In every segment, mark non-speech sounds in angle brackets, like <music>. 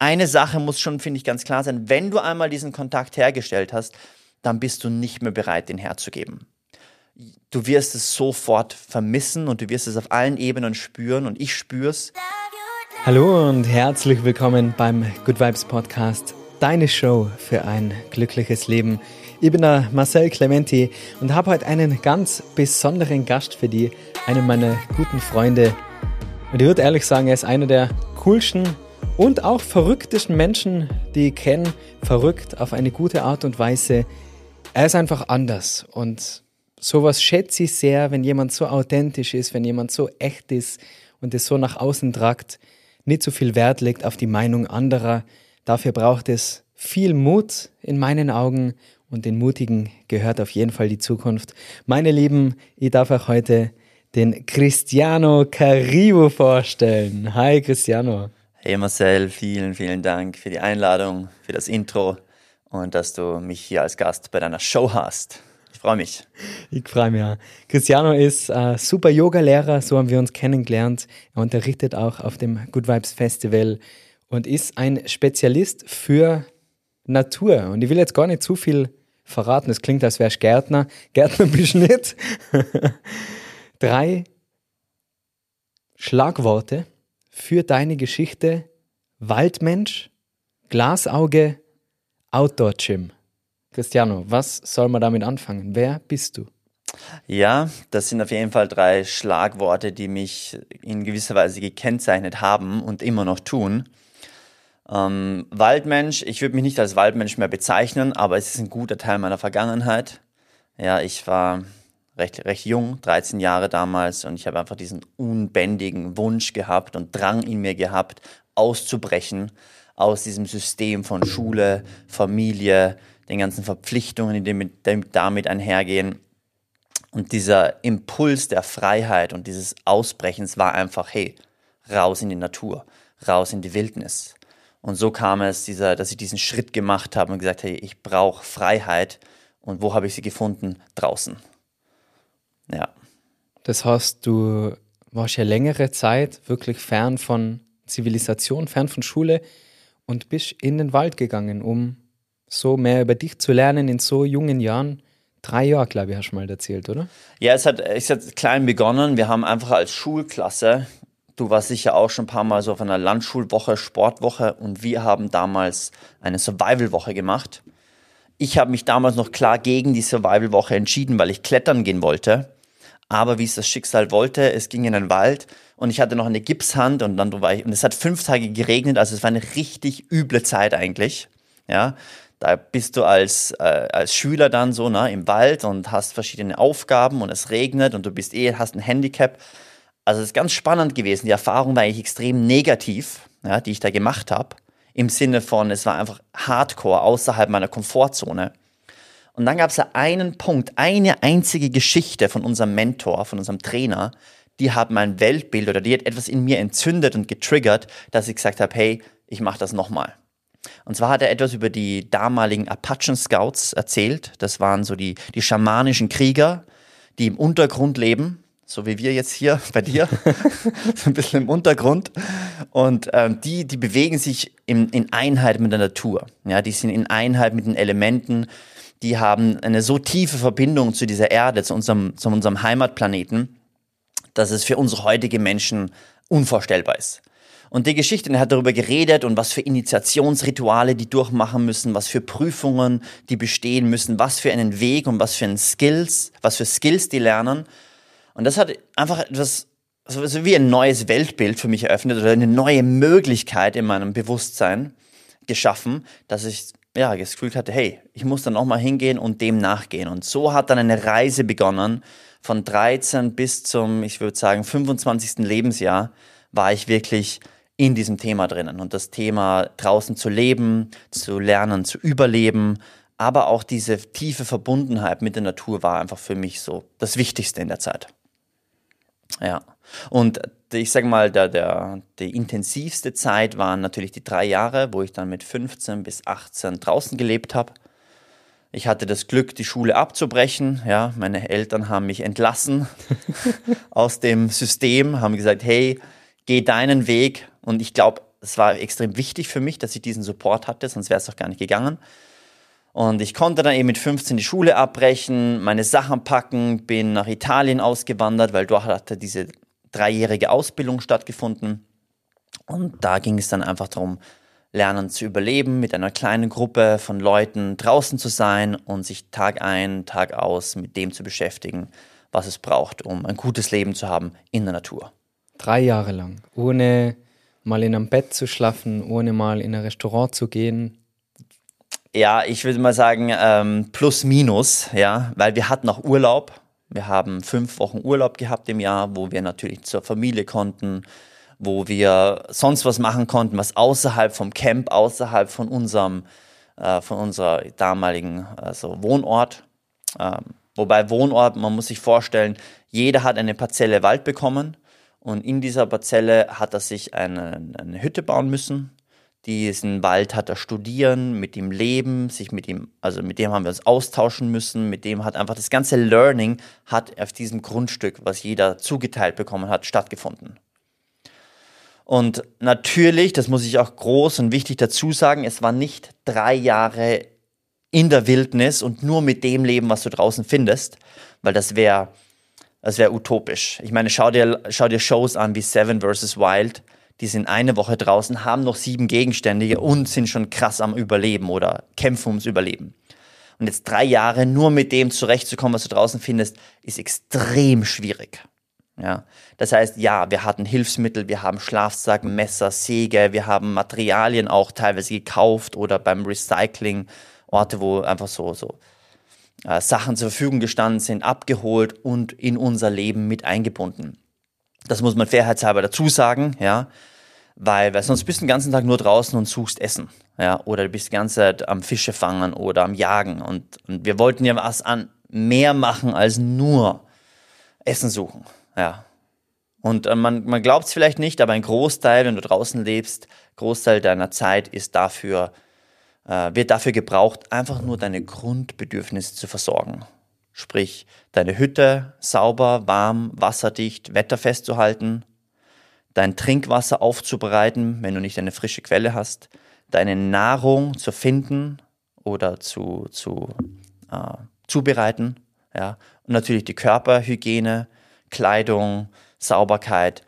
eine Sache muss schon, finde ich, ganz klar sein. Wenn du einmal diesen Kontakt hergestellt hast, dann bist du nicht mehr bereit, den herzugeben. Du wirst es sofort vermissen und du wirst es auf allen Ebenen spüren und ich spür's. Hallo und herzlich willkommen beim Good Vibes Podcast, deine Show für ein glückliches Leben. Ich bin der Marcel Clementi und habe heute einen ganz besonderen Gast für dich, einen meiner guten Freunde. Und ich würde ehrlich sagen, er ist einer der coolsten und auch verrücktesten Menschen, die ich kenne. Verrückt auf eine gute Art und Weise. Er ist einfach anders und sowas schätze ich sehr, wenn jemand so authentisch ist, wenn jemand so echt ist und es so nach außen tragt, nicht so viel Wert legt auf die Meinung anderer. Dafür braucht es viel Mut in meinen Augen und den Mutigen gehört auf jeden Fall die Zukunft. Meine Lieben, ich darf euch heute den Cristiano Caribo vorstellen. Hi Cristiano. Hey Marcel, vielen, vielen Dank für die Einladung, für das Intro und dass du mich hier als Gast bei deiner Show hast. Ich freue mich. Ich freue mich. Ja. Cristiano ist äh, super Yoga-Lehrer, so haben wir uns kennengelernt. Er unterrichtet auch auf dem Good Vibes Festival und ist ein Spezialist für Natur. Und ich will jetzt gar nicht zu viel verraten. Es klingt, als wärst du Gärtner. Gärtner <laughs> bist nicht. <laughs> Drei Schlagworte für deine Geschichte Waldmensch, Glasauge, Outdoor Gym. Cristiano, was soll man damit anfangen? Wer bist du? Ja, das sind auf jeden Fall drei Schlagworte, die mich in gewisser Weise gekennzeichnet haben und immer noch tun. Ähm, Waldmensch, ich würde mich nicht als Waldmensch mehr bezeichnen, aber es ist ein guter Teil meiner Vergangenheit. Ja, ich war recht, recht jung, 13 Jahre damals, und ich habe einfach diesen unbändigen Wunsch gehabt und Drang in mir gehabt, auszubrechen aus diesem System von Schule, Familie, den ganzen Verpflichtungen, die damit einhergehen. Und dieser Impuls der Freiheit und dieses Ausbrechens war einfach, hey, raus in die Natur, raus in die Wildnis. Und so kam es, dieser, dass ich diesen Schritt gemacht habe und gesagt, hey, ich brauche Freiheit. Und wo habe ich sie gefunden? Draußen. Ja. Das heißt, du warst ja längere Zeit wirklich fern von Zivilisation, fern von Schule und bist in den Wald gegangen, um so mehr über dich zu lernen in so jungen Jahren. Drei Jahre, glaube ich, hast du mal erzählt, oder? Ja, es hat, es hat klein begonnen. Wir haben einfach als Schulklasse Du warst sicher auch schon ein paar Mal so auf einer Landschulwoche, Sportwoche und wir haben damals eine Survival-Woche gemacht. Ich habe mich damals noch klar gegen die Survival-Woche entschieden, weil ich klettern gehen wollte. Aber wie es das Schicksal wollte, es ging in den Wald und ich hatte noch eine Gipshand und dann war ich, und es hat fünf Tage geregnet, also es war eine richtig üble Zeit eigentlich. Ja, da bist du als, äh, als Schüler dann so ne, im Wald und hast verschiedene Aufgaben und es regnet und du bist eh, hast ein Handicap. Also es ist ganz spannend gewesen. Die Erfahrung war eigentlich extrem negativ, ja, die ich da gemacht habe. Im Sinne von, es war einfach hardcore, außerhalb meiner Komfortzone. Und dann gab es einen Punkt, eine einzige Geschichte von unserem Mentor, von unserem Trainer, die hat mein Weltbild oder die hat etwas in mir entzündet und getriggert, dass ich gesagt habe, hey, ich mache das nochmal. Und zwar hat er etwas über die damaligen Apachen Scouts erzählt. Das waren so die, die schamanischen Krieger, die im Untergrund leben so wie wir jetzt hier bei dir, <laughs> so ein bisschen im Untergrund. Und ähm, die, die bewegen sich in, in Einheit mit der Natur. Ja, die sind in Einheit mit den Elementen. Die haben eine so tiefe Verbindung zu dieser Erde, zu unserem, zu unserem Heimatplaneten, dass es für unsere heutige Menschen unvorstellbar ist. Und die Geschichte hat darüber geredet und was für Initiationsrituale die durchmachen müssen, was für Prüfungen die bestehen müssen, was für einen Weg und was für einen Skills, was für Skills die lernen. Und das hat einfach etwas, so wie ein neues Weltbild für mich eröffnet oder eine neue Möglichkeit in meinem Bewusstsein geschaffen, dass ich ja gefühlt hatte, hey, ich muss dann auch mal hingehen und dem nachgehen. Und so hat dann eine Reise begonnen. Von 13 bis zum, ich würde sagen, 25. Lebensjahr war ich wirklich in diesem Thema drinnen. Und das Thema draußen zu leben, zu lernen, zu überleben, aber auch diese tiefe Verbundenheit mit der Natur war einfach für mich so das Wichtigste in der Zeit. Ja. Und ich sage mal, der, der, die intensivste Zeit waren natürlich die drei Jahre, wo ich dann mit 15 bis 18 draußen gelebt habe. Ich hatte das Glück, die Schule abzubrechen. Ja, meine Eltern haben mich entlassen <laughs> aus dem System, haben gesagt, hey, geh deinen Weg. Und ich glaube, es war extrem wichtig für mich, dass ich diesen Support hatte, sonst wäre es doch gar nicht gegangen. Und ich konnte dann eben mit 15 die Schule abbrechen, meine Sachen packen, bin nach Italien ausgewandert, weil dort hatte diese dreijährige Ausbildung stattgefunden. Und da ging es dann einfach darum, lernen zu überleben, mit einer kleinen Gruppe von Leuten draußen zu sein und sich Tag ein, Tag aus mit dem zu beschäftigen, was es braucht, um ein gutes Leben zu haben in der Natur. Drei Jahre lang, ohne mal in einem Bett zu schlafen, ohne mal in ein Restaurant zu gehen. Ja, ich würde mal sagen, ähm, plus minus, ja, weil wir hatten auch Urlaub. Wir haben fünf Wochen Urlaub gehabt im Jahr, wo wir natürlich zur Familie konnten, wo wir sonst was machen konnten, was außerhalb vom Camp, außerhalb von unserem, äh, von unserer damaligen also Wohnort. Ähm, wobei Wohnort, man muss sich vorstellen, jeder hat eine Parzelle Wald bekommen und in dieser Parzelle hat er sich eine, eine Hütte bauen müssen. Diesen Wald hat er studieren, mit ihm leben, sich mit ihm, also mit dem haben wir uns austauschen müssen, mit dem hat einfach das ganze Learning hat auf diesem Grundstück, was jeder zugeteilt bekommen hat, stattgefunden. Und natürlich, das muss ich auch groß und wichtig dazu sagen, es war nicht drei Jahre in der Wildnis und nur mit dem Leben, was du draußen findest, weil das wäre das wäre utopisch. Ich meine, schau dir, schau dir Shows an wie Seven vs. Wild. Die sind eine Woche draußen, haben noch sieben Gegenstände und sind schon krass am Überleben oder kämpfen ums Überleben. Und jetzt drei Jahre nur mit dem zurechtzukommen, was du draußen findest, ist extrem schwierig. Ja, das heißt, ja, wir hatten Hilfsmittel, wir haben Schlafsack, Messer, Säge, wir haben Materialien auch teilweise gekauft oder beim Recycling, Orte, wo einfach so, so äh, Sachen zur Verfügung gestanden sind, abgeholt und in unser Leben mit eingebunden. Das muss man fairheitshalber dazu sagen, ja, weil, weil sonst bist du den ganzen Tag nur draußen und suchst Essen, ja, oder du bist die ganze Zeit am Fische fangen oder am Jagen und, und wir wollten ja was an mehr machen als nur Essen suchen. Ja. Und äh, man, man glaubt es vielleicht nicht, aber ein Großteil, wenn du draußen lebst, Großteil deiner Zeit ist dafür, äh, wird dafür gebraucht, einfach nur deine Grundbedürfnisse zu versorgen. Sprich, deine Hütte sauber, warm, wasserdicht, wetterfest zu halten, dein Trinkwasser aufzubereiten, wenn du nicht eine frische Quelle hast, deine Nahrung zu finden oder zu, zu äh, zubereiten, ja, und natürlich die Körperhygiene, Kleidung, Sauberkeit.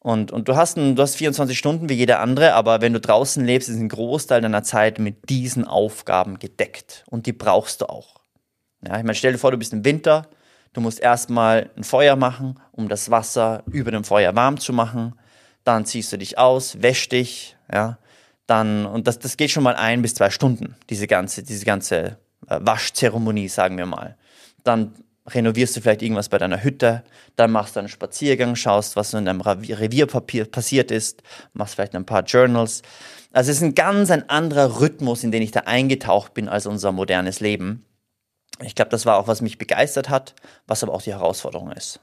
Und, und du, hast ein, du hast 24 Stunden wie jeder andere, aber wenn du draußen lebst, ist ein Großteil deiner Zeit mit diesen Aufgaben gedeckt. Und die brauchst du auch. Ja, ich meine, stell dir vor, du bist im Winter, du musst erstmal ein Feuer machen, um das Wasser über dem Feuer warm zu machen. Dann ziehst du dich aus, wäsch dich, ja. Dann, und das, das geht schon mal ein bis zwei Stunden, diese ganze, diese ganze äh, Waschzeremonie, sagen wir mal. Dann renovierst du vielleicht irgendwas bei deiner Hütte, dann machst du einen Spaziergang, schaust, was in deinem Revier passiert ist, machst vielleicht ein paar Journals. Also es ist ein ganz ein anderer Rhythmus, in den ich da eingetaucht bin als unser modernes Leben. Ich glaube, das war auch, was mich begeistert hat, was aber auch die Herausforderung ist.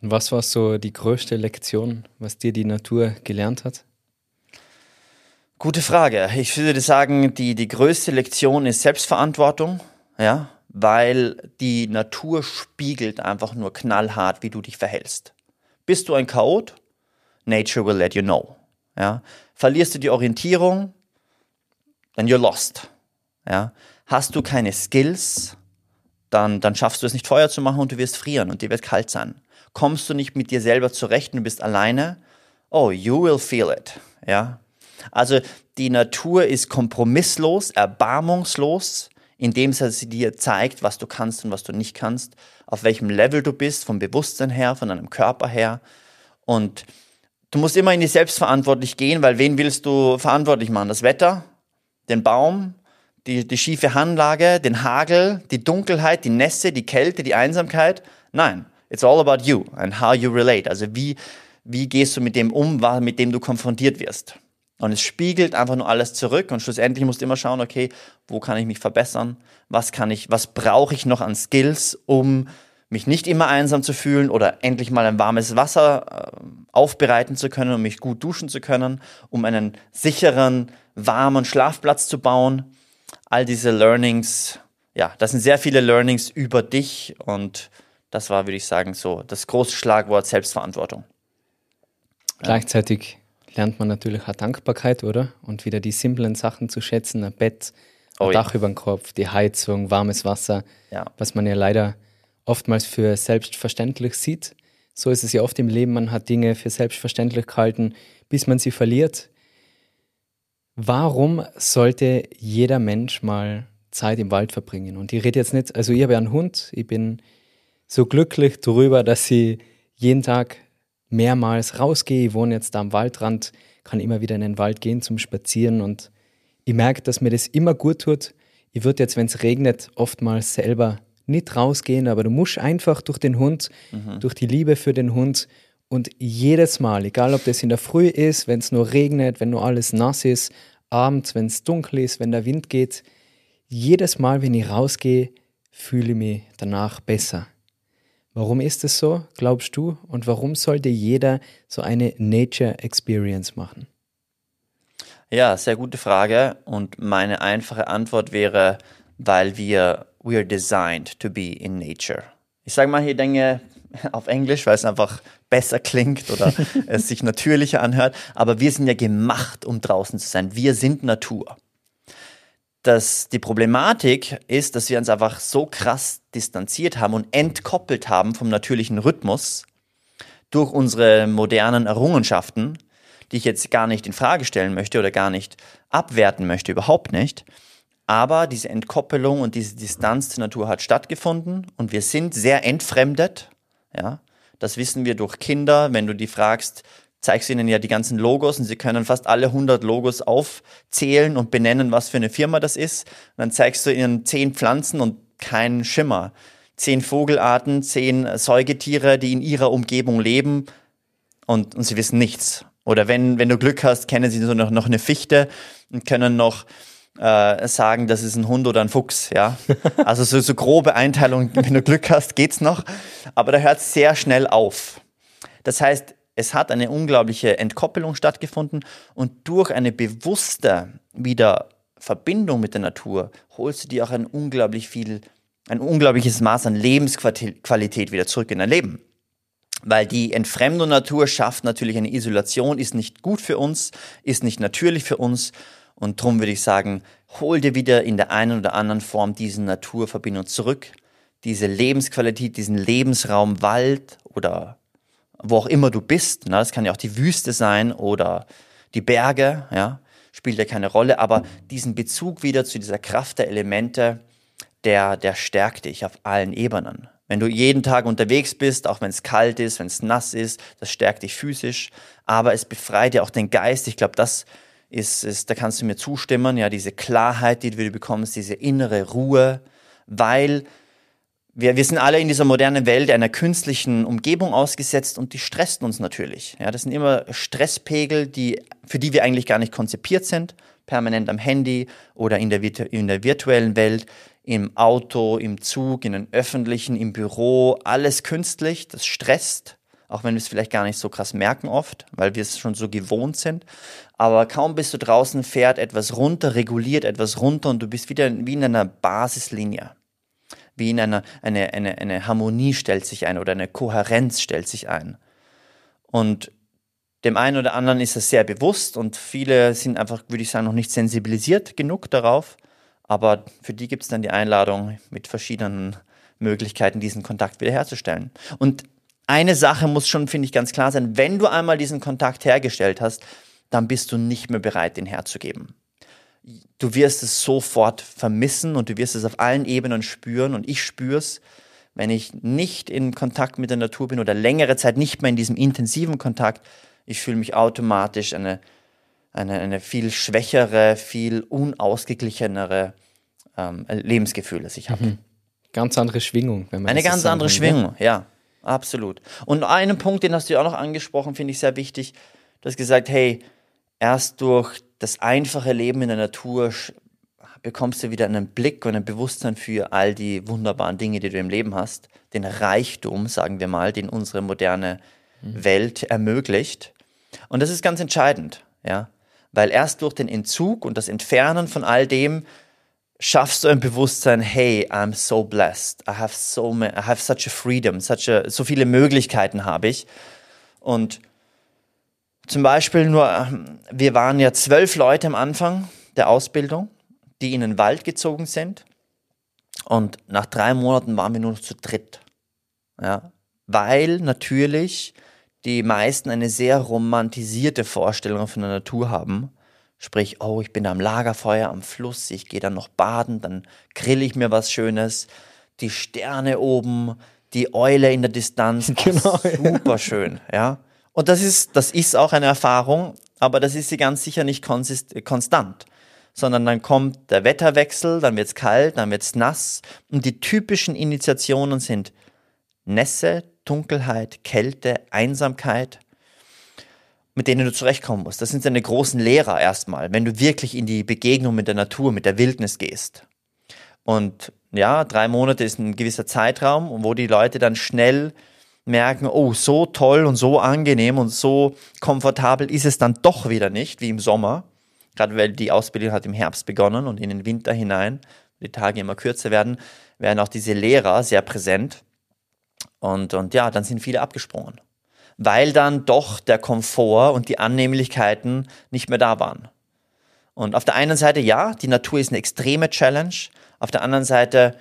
Was war so die größte Lektion, was dir die Natur gelernt hat? Gute Frage. Ich würde sagen, die, die größte Lektion ist Selbstverantwortung. Ja, weil die Natur spiegelt einfach nur knallhart, wie du dich verhältst. Bist du ein Chaot? Nature will let you know. Ja? Verlierst du die Orientierung? Dann you're lost. Ja? Hast du keine Skills? Dann, dann schaffst du es nicht Feuer zu machen und du wirst frieren und dir wird kalt sein. Kommst du nicht mit dir selber zurecht und du bist alleine? Oh, you will feel it. Ja? Also die Natur ist kompromisslos, erbarmungslos indem sie dir zeigt, was du kannst und was du nicht kannst, auf welchem Level du bist, vom Bewusstsein her, von deinem Körper her. Und du musst immer in die Selbstverantwortlich gehen, weil wen willst du verantwortlich machen? Das Wetter, den Baum, die, die schiefe Hanglage, den Hagel, die Dunkelheit, die Nässe, die Kälte, die Einsamkeit? Nein, it's all about you and how you relate. Also wie, wie gehst du mit dem um, mit dem du konfrontiert wirst? Und es spiegelt einfach nur alles zurück und schlussendlich musst du immer schauen, okay, wo kann ich mich verbessern? Was kann ich, was brauche ich noch an Skills, um mich nicht immer einsam zu fühlen oder endlich mal ein warmes Wasser äh, aufbereiten zu können, um mich gut duschen zu können, um einen sicheren, warmen Schlafplatz zu bauen. All diese Learnings, ja, das sind sehr viele Learnings über dich und das war, würde ich sagen, so das große Schlagwort Selbstverantwortung. Gleichzeitig lernt man natürlich auch Dankbarkeit, oder? Und wieder die simplen Sachen zu schätzen, ein Bett, ein Oh ja. Dach über dem Kopf, die Heizung, warmes Wasser, Ja. was man ja leider oftmals für selbstverständlich sieht. So ist es ja oft im Leben, man hat Dinge für selbstverständlich gehalten, bis man sie verliert. Warum sollte jeder Mensch mal Zeit im Wald verbringen? Und ich rede jetzt nicht, also ich habe ja einen Hund, ich bin so glücklich darüber, dass ich jeden Tag mehrmals rausgehe. Ich wohne jetzt da am Waldrand, kann immer wieder in den Wald gehen zum Spazieren und ich merke, dass mir das immer gut tut. Ich würde jetzt, wenn es regnet, oftmals selber nicht rausgehen, aber du musst einfach durch den Hund, durch die Liebe für den Hund und jedes Mal, egal ob das in der Früh ist, wenn es nur regnet, wenn nur alles nass ist, abends, wenn es dunkel ist, wenn der Wind geht, jedes Mal, wenn ich rausgehe, fühle ich mich danach besser. Warum ist es so, glaubst du? Und warum sollte jeder so eine Nature Experience machen? Ja, sehr gute Frage. Und meine einfache Antwort wäre, weil wir, we are designed to be in nature. Ich sage mal hier Dinge auf Englisch, weil es einfach besser klingt oder <laughs> es sich natürlicher anhört. Aber wir sind ja gemacht, um draußen zu sein. Wir sind Natur. Das, die Problematik ist, dass wir uns einfach so krass distanziert haben und entkoppelt haben vom natürlichen Rhythmus durch unsere modernen Errungenschaften, die ich jetzt gar nicht in Frage stellen möchte oder gar nicht abwerten möchte, überhaupt nicht. Aber diese Entkoppelung und diese Distanz zur Natur hat stattgefunden und wir sind sehr entfremdet. Ja, das wissen wir durch Kinder. Wenn du die fragst, zeigst du ihnen ja die ganzen Logos und sie können fast alle 100 Logos aufzählen und benennen, was für eine Firma das ist. Und dann zeigst du ihnen zehn Pflanzen und keinen Schimmer. Zehn Vogelarten, zehn Säugetiere, die in ihrer Umgebung leben und, und sie wissen nichts. Oder wenn, wenn du Glück hast, kennen sie so noch, noch eine Fichte und können noch äh, sagen, das ist ein Hund oder ein Fuchs, ja. <laughs> Also so, so grobe Einteilung, wenn du Glück hast, geht's noch. Aber da hört es sehr schnell auf. Das heißt, es hat eine unglaubliche Entkoppelung stattgefunden und durch eine bewusste wieder Verbindung mit der Natur holst du dir auch ein unglaublich viel, ein unglaubliches Maß an Lebensqualität wieder zurück in dein Leben. Weil die Entfremdung Natur schafft natürlich eine Isolation, ist nicht gut für uns, ist nicht natürlich für uns. Und darum würde ich sagen, hol dir wieder in der einen oder anderen Form diese Naturverbindung zurück. Diese Lebensqualität, diesen Lebensraum Wald oder wo auch immer du bist. Na, das kann ja auch die Wüste sein oder die Berge, ja, spielt ja keine Rolle. Aber diesen Bezug wieder zu dieser Kraft der Elemente, der, der stärkt dich auf allen Ebenen. Wenn du jeden Tag unterwegs bist, auch wenn es kalt ist, wenn es nass ist, das stärkt dich physisch, aber es befreit ja auch den Geist. Ich glaube, das ist, ist, da kannst du mir zustimmen, ja, diese Klarheit, die du bekommst, diese innere Ruhe, weil wir, wir sind alle in dieser modernen Welt einer künstlichen Umgebung ausgesetzt und die stresst uns natürlich. Ja, das sind immer Stresspegel, die, für die wir eigentlich gar nicht konzipiert sind, permanent am Handy oder in der, in der virtuellen Welt, im Auto, im Zug, in den öffentlichen, im Büro, alles künstlich, das stresst, auch wenn wir es vielleicht gar nicht so krass merken oft, weil wir es schon so gewohnt sind. Aber kaum bist du draußen, fährt etwas runter, reguliert etwas runter und du bist wieder wie in einer Basislinie. Wie in einer eine, eine, eine Harmonie stellt sich ein oder eine Kohärenz stellt sich ein. Und dem einen oder anderen ist das sehr bewusst und viele sind einfach, würde ich sagen, noch nicht sensibilisiert genug darauf. Aber für die gibt es dann die Einladung mit verschiedenen Möglichkeiten, diesen Kontakt wiederherzustellen. Und eine Sache muss schon, finde ich, ganz klar sein. Wenn du einmal diesen Kontakt hergestellt hast, dann bist du nicht mehr bereit, den herzugeben. Du wirst es sofort vermissen und du wirst es auf allen Ebenen spüren und ich spüre es, wenn ich nicht in Kontakt mit der Natur bin oder längere Zeit nicht mehr in diesem intensiven Kontakt, ich fühle mich automatisch eine, eine, eine viel schwächere, viel unausgeglichenere ähm, Lebensgefühl, das ich habe. Mhm. Ganz andere Schwingung. Wenn man eine ganz so andere sagen Schwingung, ja, absolut. Und einen Punkt, den hast du ja auch noch angesprochen, finde ich sehr wichtig. Du hast gesagt, hey, erst durch das einfache Leben in der Natur bekommst du wieder einen Blick und ein Bewusstsein für all die wunderbaren Dinge, die du im Leben hast. Den Reichtum, sagen wir mal, den unsere moderne mhm. Welt ermöglicht. Und das ist ganz entscheidend, ja. Weil erst durch den Entzug und das Entfernen von all dem schaffst du ein Bewusstsein, hey, I'm so blessed. I have so I have such a freedom, such a, so viele Möglichkeiten habe ich. Und zum Beispiel nur, wir waren ja zwölf Leute am Anfang der Ausbildung, die in den Wald gezogen sind. Und nach drei Monaten waren wir nur noch zu dritt. Ja, weil natürlich die meisten eine sehr romantisierte Vorstellung von der Natur haben. Sprich, oh, ich bin am Lagerfeuer am Fluss, ich gehe dann noch baden, dann grill ich mir was Schönes, die Sterne oben, die Eule in der Distanz, <laughs> genau, super schön, ja. Und das ist, das ist auch eine Erfahrung, aber das ist sie ganz sicher nicht konstant, sondern dann kommt der Wetterwechsel, dann wird's kalt, dann wird's nass und die typischen Initiationen sind Nässe, Dunkelheit, Kälte, Einsamkeit, mit denen du zurechtkommen musst. Das sind deine großen Lehrer erstmal, wenn du wirklich in die Begegnung mit der Natur, mit der Wildnis gehst. Und ja, drei Monate ist ein gewisser Zeitraum, wo die Leute dann schnell merken, oh, so toll und so angenehm und so komfortabel ist es dann doch wieder nicht, wie im Sommer. Gerade weil die Ausbildung hat im Herbst begonnen und in den Winter hinein, die Tage immer kürzer werden, werden auch diese Lehrer sehr präsent. Und, und ja, dann sind viele abgesprungen, weil dann doch der Komfort und die Annehmlichkeiten nicht mehr da waren. Und auf der einen Seite, ja, die Natur ist eine extreme Challenge. Auf der anderen Seite,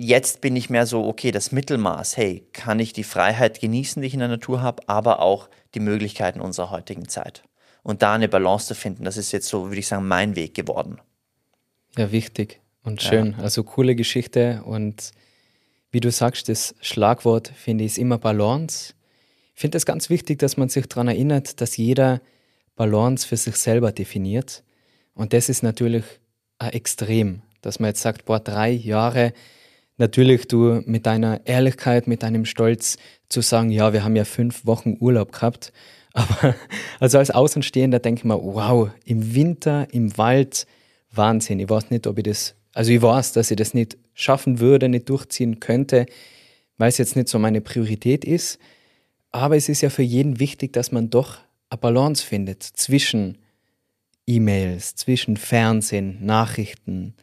jetzt bin ich mehr so, okay, das Mittelmaß, hey, kann ich die Freiheit genießen, die ich in der Natur habe, aber auch die Möglichkeiten unserer heutigen Zeit. Und da eine Balance zu finden, das ist jetzt so, würde ich sagen, mein Weg geworden. Ja, wichtig und schön. Ja. Also coole Geschichte und wie du sagst, das Schlagwort finde ich ist immer Balance. Ich finde es ganz wichtig, dass man sich daran erinnert, dass jeder Balance für sich selber definiert. Und das ist natürlich ein Extrem, dass man jetzt sagt, boah, drei Jahre, natürlich du mit deiner Ehrlichkeit, mit deinem Stolz zu sagen, ja, wir haben ja fünf Wochen Urlaub gehabt. <laughs> Aber also als Außenstehender denke ich mir, wow, im Winter, im Wald, Wahnsinn. Ich weiß nicht, ob ich das, also ich weiß, dass ich das nicht schaffen würde, nicht durchziehen könnte, weil es jetzt nicht so meine Priorität ist. Aber es ist ja für jeden wichtig, dass man doch eine Balance findet zwischen E-Mails, zwischen Fernsehen, Nachrichten,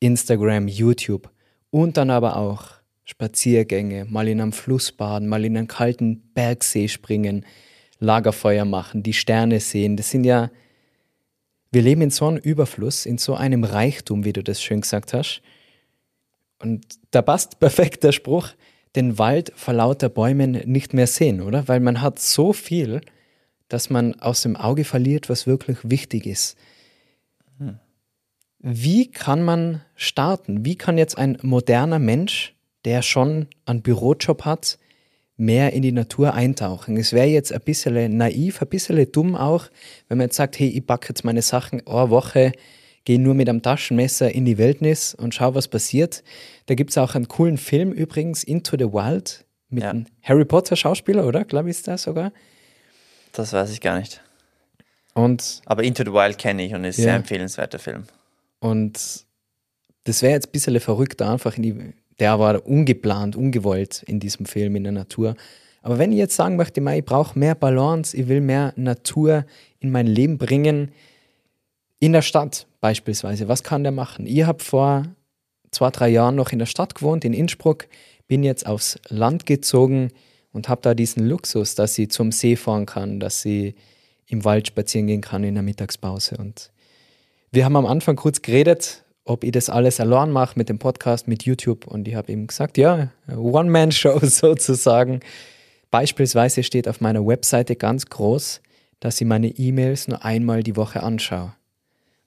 Instagram, YouTube und dann aber auch Spaziergänge, mal in einem Fluss baden, mal in einen kalten Bergsee springen, Lagerfeuer machen, die Sterne sehen. Das sind ja, wir leben in so einem Überfluss, in so einem Reichtum, wie du das schön gesagt hast. Und da passt <laughs> perfekt der Spruch, den Wald vor lauter Bäumen nicht mehr sehen, oder? Weil man hat so viel, dass man aus dem Auge verliert, was wirklich wichtig ist. Hm. Wie kann man starten? Wie kann jetzt ein moderner Mensch, der schon einen Bürojob hat, mehr in die Natur eintauchen? Es wäre jetzt ein bisschen naiv, ein bisschen dumm auch, wenn man jetzt sagt, hey, ich backe jetzt meine Sachen eine Woche gehe nur mit einem Taschenmesser in die Wildnis und schau, was passiert. Da gibt es auch einen coolen Film übrigens, Into the Wild, mit ja. einem Harry Potter Schauspieler, oder? Glaube ich, ist das sogar. Das weiß ich gar nicht. Und Aber Into the Wild kenne ich und ist ja. sehr empfehlenswerter Film. Und das wäre jetzt ein bisschen verrückt, einfach in die, der war ungeplant, ungewollt in diesem Film in der Natur. Aber wenn ich jetzt sagen möchte, ich brauche mehr Balance, ich will mehr Natur in mein Leben bringen, in der Stadt beispielsweise, was kann der machen? Ich habe vor zwei, drei Jahren noch in der Stadt gewohnt, in Innsbruck, bin jetzt aufs Land gezogen und habe da diesen Luxus, dass sie zum See fahren kann, dass sie im Wald spazieren gehen kann in der Mittagspause. Und wir haben am Anfang kurz geredet, ob ich das alles allein mache mit dem Podcast, mit YouTube. Und ich habe ihm gesagt, ja, One-Man-Show <laughs> sozusagen. Beispielsweise steht auf meiner Webseite ganz groß, dass ich meine E-Mails nur einmal die Woche anschaue.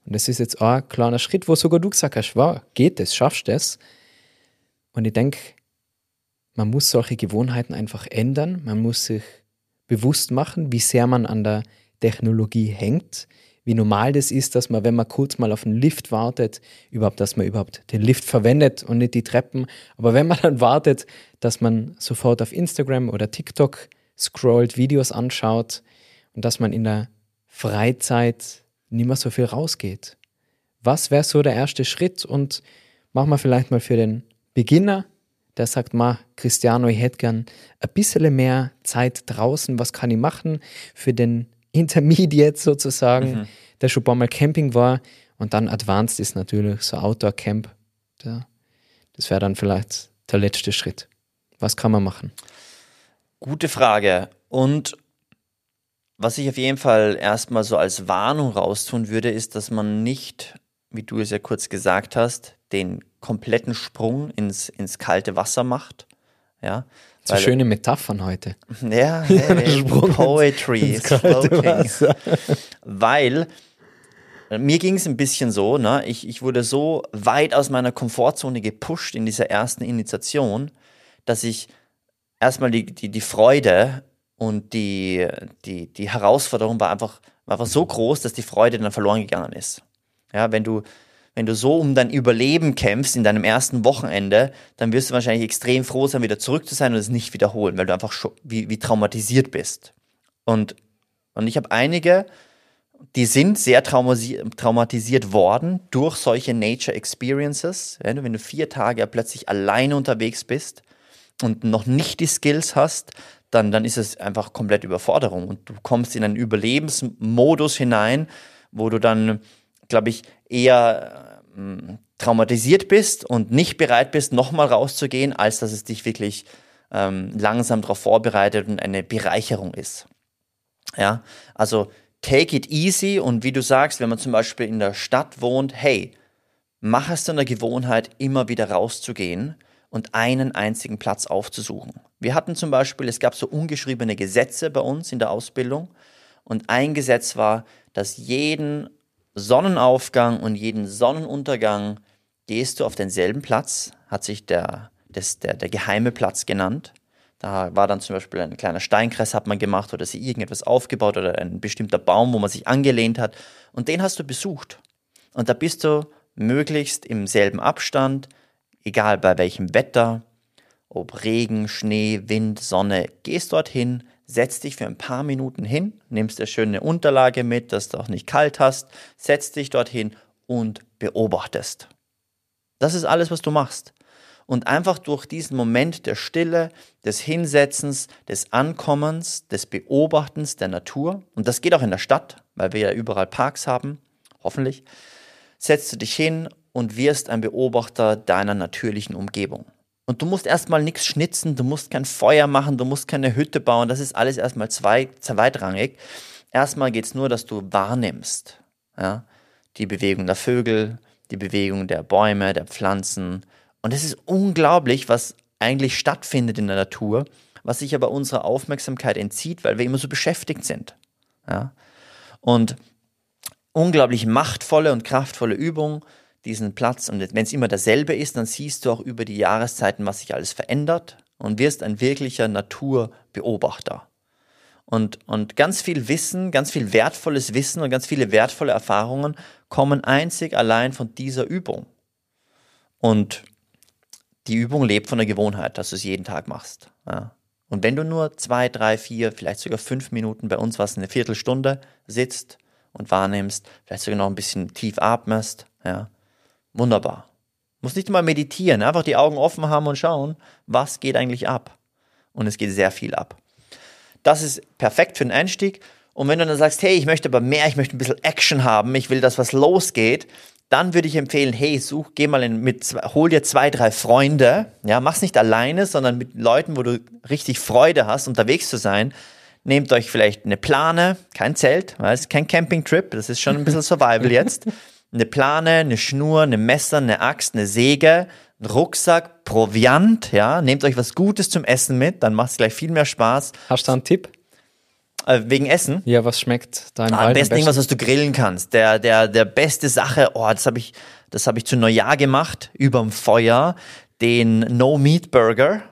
Und das ist jetzt auch ein kleiner Schritt, wo sogar du gesagt hast, wow, geht das, schaffst du das? Und ich denke, man muss solche Gewohnheiten einfach ändern. Man muss sich bewusst machen, wie sehr man an der Technologie hängt, wie normal das ist, dass man, wenn man kurz mal auf einen Lift wartet, überhaupt, dass man überhaupt den Lift verwendet und nicht die Treppen. Aber wenn man dann wartet, dass man sofort auf Instagram oder TikTok scrollt, Videos anschaut und dass man in der Freizeit nicht mehr so viel rausgeht. Was wäre so der erste Schritt? Und machen wir vielleicht mal für den Beginner, der sagt, ma, Cristiano, ich hätte gern ein bisschen mehr Zeit draußen, was kann ich machen? Für den Intermediate sozusagen, mhm. der schon ein paar Mal Camping war. Und dann Advanced ist natürlich so Outdoor Camp. Das wäre dann vielleicht der letzte Schritt. Was kann man machen? Gute Frage. Und was ich auf jeden Fall erstmal so als Warnung raustun würde, ist, dass man nicht, wie du es ja kurz gesagt hast, den kompletten Sprung ins, ins kalte Wasser macht. Ja. So Weil- schöne Metaphern heute. <laughs> Ja, hey, <laughs> Poetry, floating. <laughs> Weil äh, mir ging es ein bisschen so, ne? ich, ich wurde so weit aus meiner Komfortzone gepusht in dieser ersten Initiation, dass ich erstmal die, die, die Freude und die, die, die Herausforderung war einfach, war einfach so groß, dass die Freude dann verloren gegangen ist. Ja, wenn du, wenn du so um dein Überleben kämpfst in deinem ersten Wochenende, dann wirst du wahrscheinlich extrem froh sein, wieder zurück zu sein und es nicht wiederholen, weil du einfach wie, wie traumatisiert bist. Und, und ich habe einige, die sind sehr traumatisiert worden durch solche Nature Experiences. Ja, wenn du vier Tage plötzlich alleine unterwegs bist und noch nicht die Skills hast, dann, dann ist es einfach komplett Überforderung und du kommst in einen Überlebensmodus hinein, wo du dann, glaube ich, eher ähm, traumatisiert bist und nicht bereit bist, nochmal rauszugehen, als dass es dich wirklich ähm, langsam darauf vorbereitet und eine Bereicherung ist. Ja, also take it easy und wie du sagst, wenn man zum Beispiel in der Stadt wohnt, hey, mach es zu einer Gewohnheit, immer wieder rauszugehen und einen einzigen Platz aufzusuchen. Wir hatten zum Beispiel, es gab so ungeschriebene Gesetze bei uns in der Ausbildung und ein Gesetz war, dass jeden Sonnenaufgang und jeden Sonnenuntergang gehst du auf denselben Platz, hat sich der, das, der, der geheime Platz genannt. Da war dann zum Beispiel ein kleiner Steinkreis hat man gemacht oder sie irgendetwas aufgebaut oder ein bestimmter Baum, wo man sich angelehnt hat. Und den hast du besucht. Und da bist du möglichst im selben Abstand, egal bei welchem Wetter, ob Regen, Schnee, Wind, Sonne, gehst dorthin, setzt dich für ein paar Minuten hin, nimmst eine schöne Unterlage mit, dass du auch nicht kalt hast, setzt dich dorthin und beobachtest. Das ist alles, was du machst. Und einfach durch diesen Moment der Stille, des Hinsetzens, des Ankommens, des Beobachtens der Natur, und das geht auch in der Stadt, weil wir ja überall Parks haben, hoffentlich, setzt du dich hin und wirst ein Beobachter deiner natürlichen Umgebung. Und du musst erstmal nichts schnitzen, du musst kein Feuer machen, du musst keine Hütte bauen, das ist alles erstmal zwei, zweitrangig. Erstmal geht es nur, dass du wahrnimmst. Ja? Die Bewegung der Vögel, die Bewegung der Bäume, der Pflanzen. Und es ist unglaublich, was eigentlich stattfindet in der Natur, was sich aber unserer Aufmerksamkeit entzieht, weil wir immer so beschäftigt sind. Ja? Und unglaublich machtvolle und kraftvolle Übung, diesen Platz. Und wenn es immer dasselbe ist, dann siehst du auch über die Jahreszeiten, was sich alles verändert und wirst ein wirklicher Naturbeobachter. Und, und ganz viel Wissen, ganz viel wertvolles Wissen und ganz viele wertvolle Erfahrungen kommen einzig allein von dieser Übung. Und die Übung lebt von der Gewohnheit, dass du es jeden Tag machst. Ja. Und wenn du nur zwei, drei, vier, vielleicht sogar fünf Minuten, bei uns was eine Viertelstunde sitzt und wahrnimmst, vielleicht sogar noch ein bisschen tief atmest, ja, wunderbar. Muss nicht mal meditieren, einfach die Augen offen haben und schauen, was geht eigentlich ab. Und es geht sehr viel ab. Das ist perfekt für den Einstieg. Und wenn du dann sagst, hey, ich möchte aber mehr, ich möchte ein bisschen Action haben, ich will, dass was losgeht, dann würde ich empfehlen, hey, such, geh mal in, mit, hol dir zwei, drei Freunde, ja, mach's nicht alleine, sondern mit Leuten, wo du richtig Freude hast, unterwegs zu sein. Nehmt euch vielleicht eine Plane, kein Zelt, ist kein Campingtrip, das ist schon ein bisschen <laughs> Survival jetzt. Eine Plane, eine Schnur, eine Messer, eine Axt, eine Säge, ein Rucksack, Proviant, ja, nehmt euch was Gutes zum Essen mit, dann macht es gleich viel mehr Spaß. Hast du einen Tipp? Äh, wegen Essen. Ja, was schmeckt da im Ah, Wald am besten irgendwas, was du grillen kannst. Der, der, der beste Sache, oh, das habe ich, das habe ich zu Neujahr gemacht, überm Feuer, den No Meat Burger.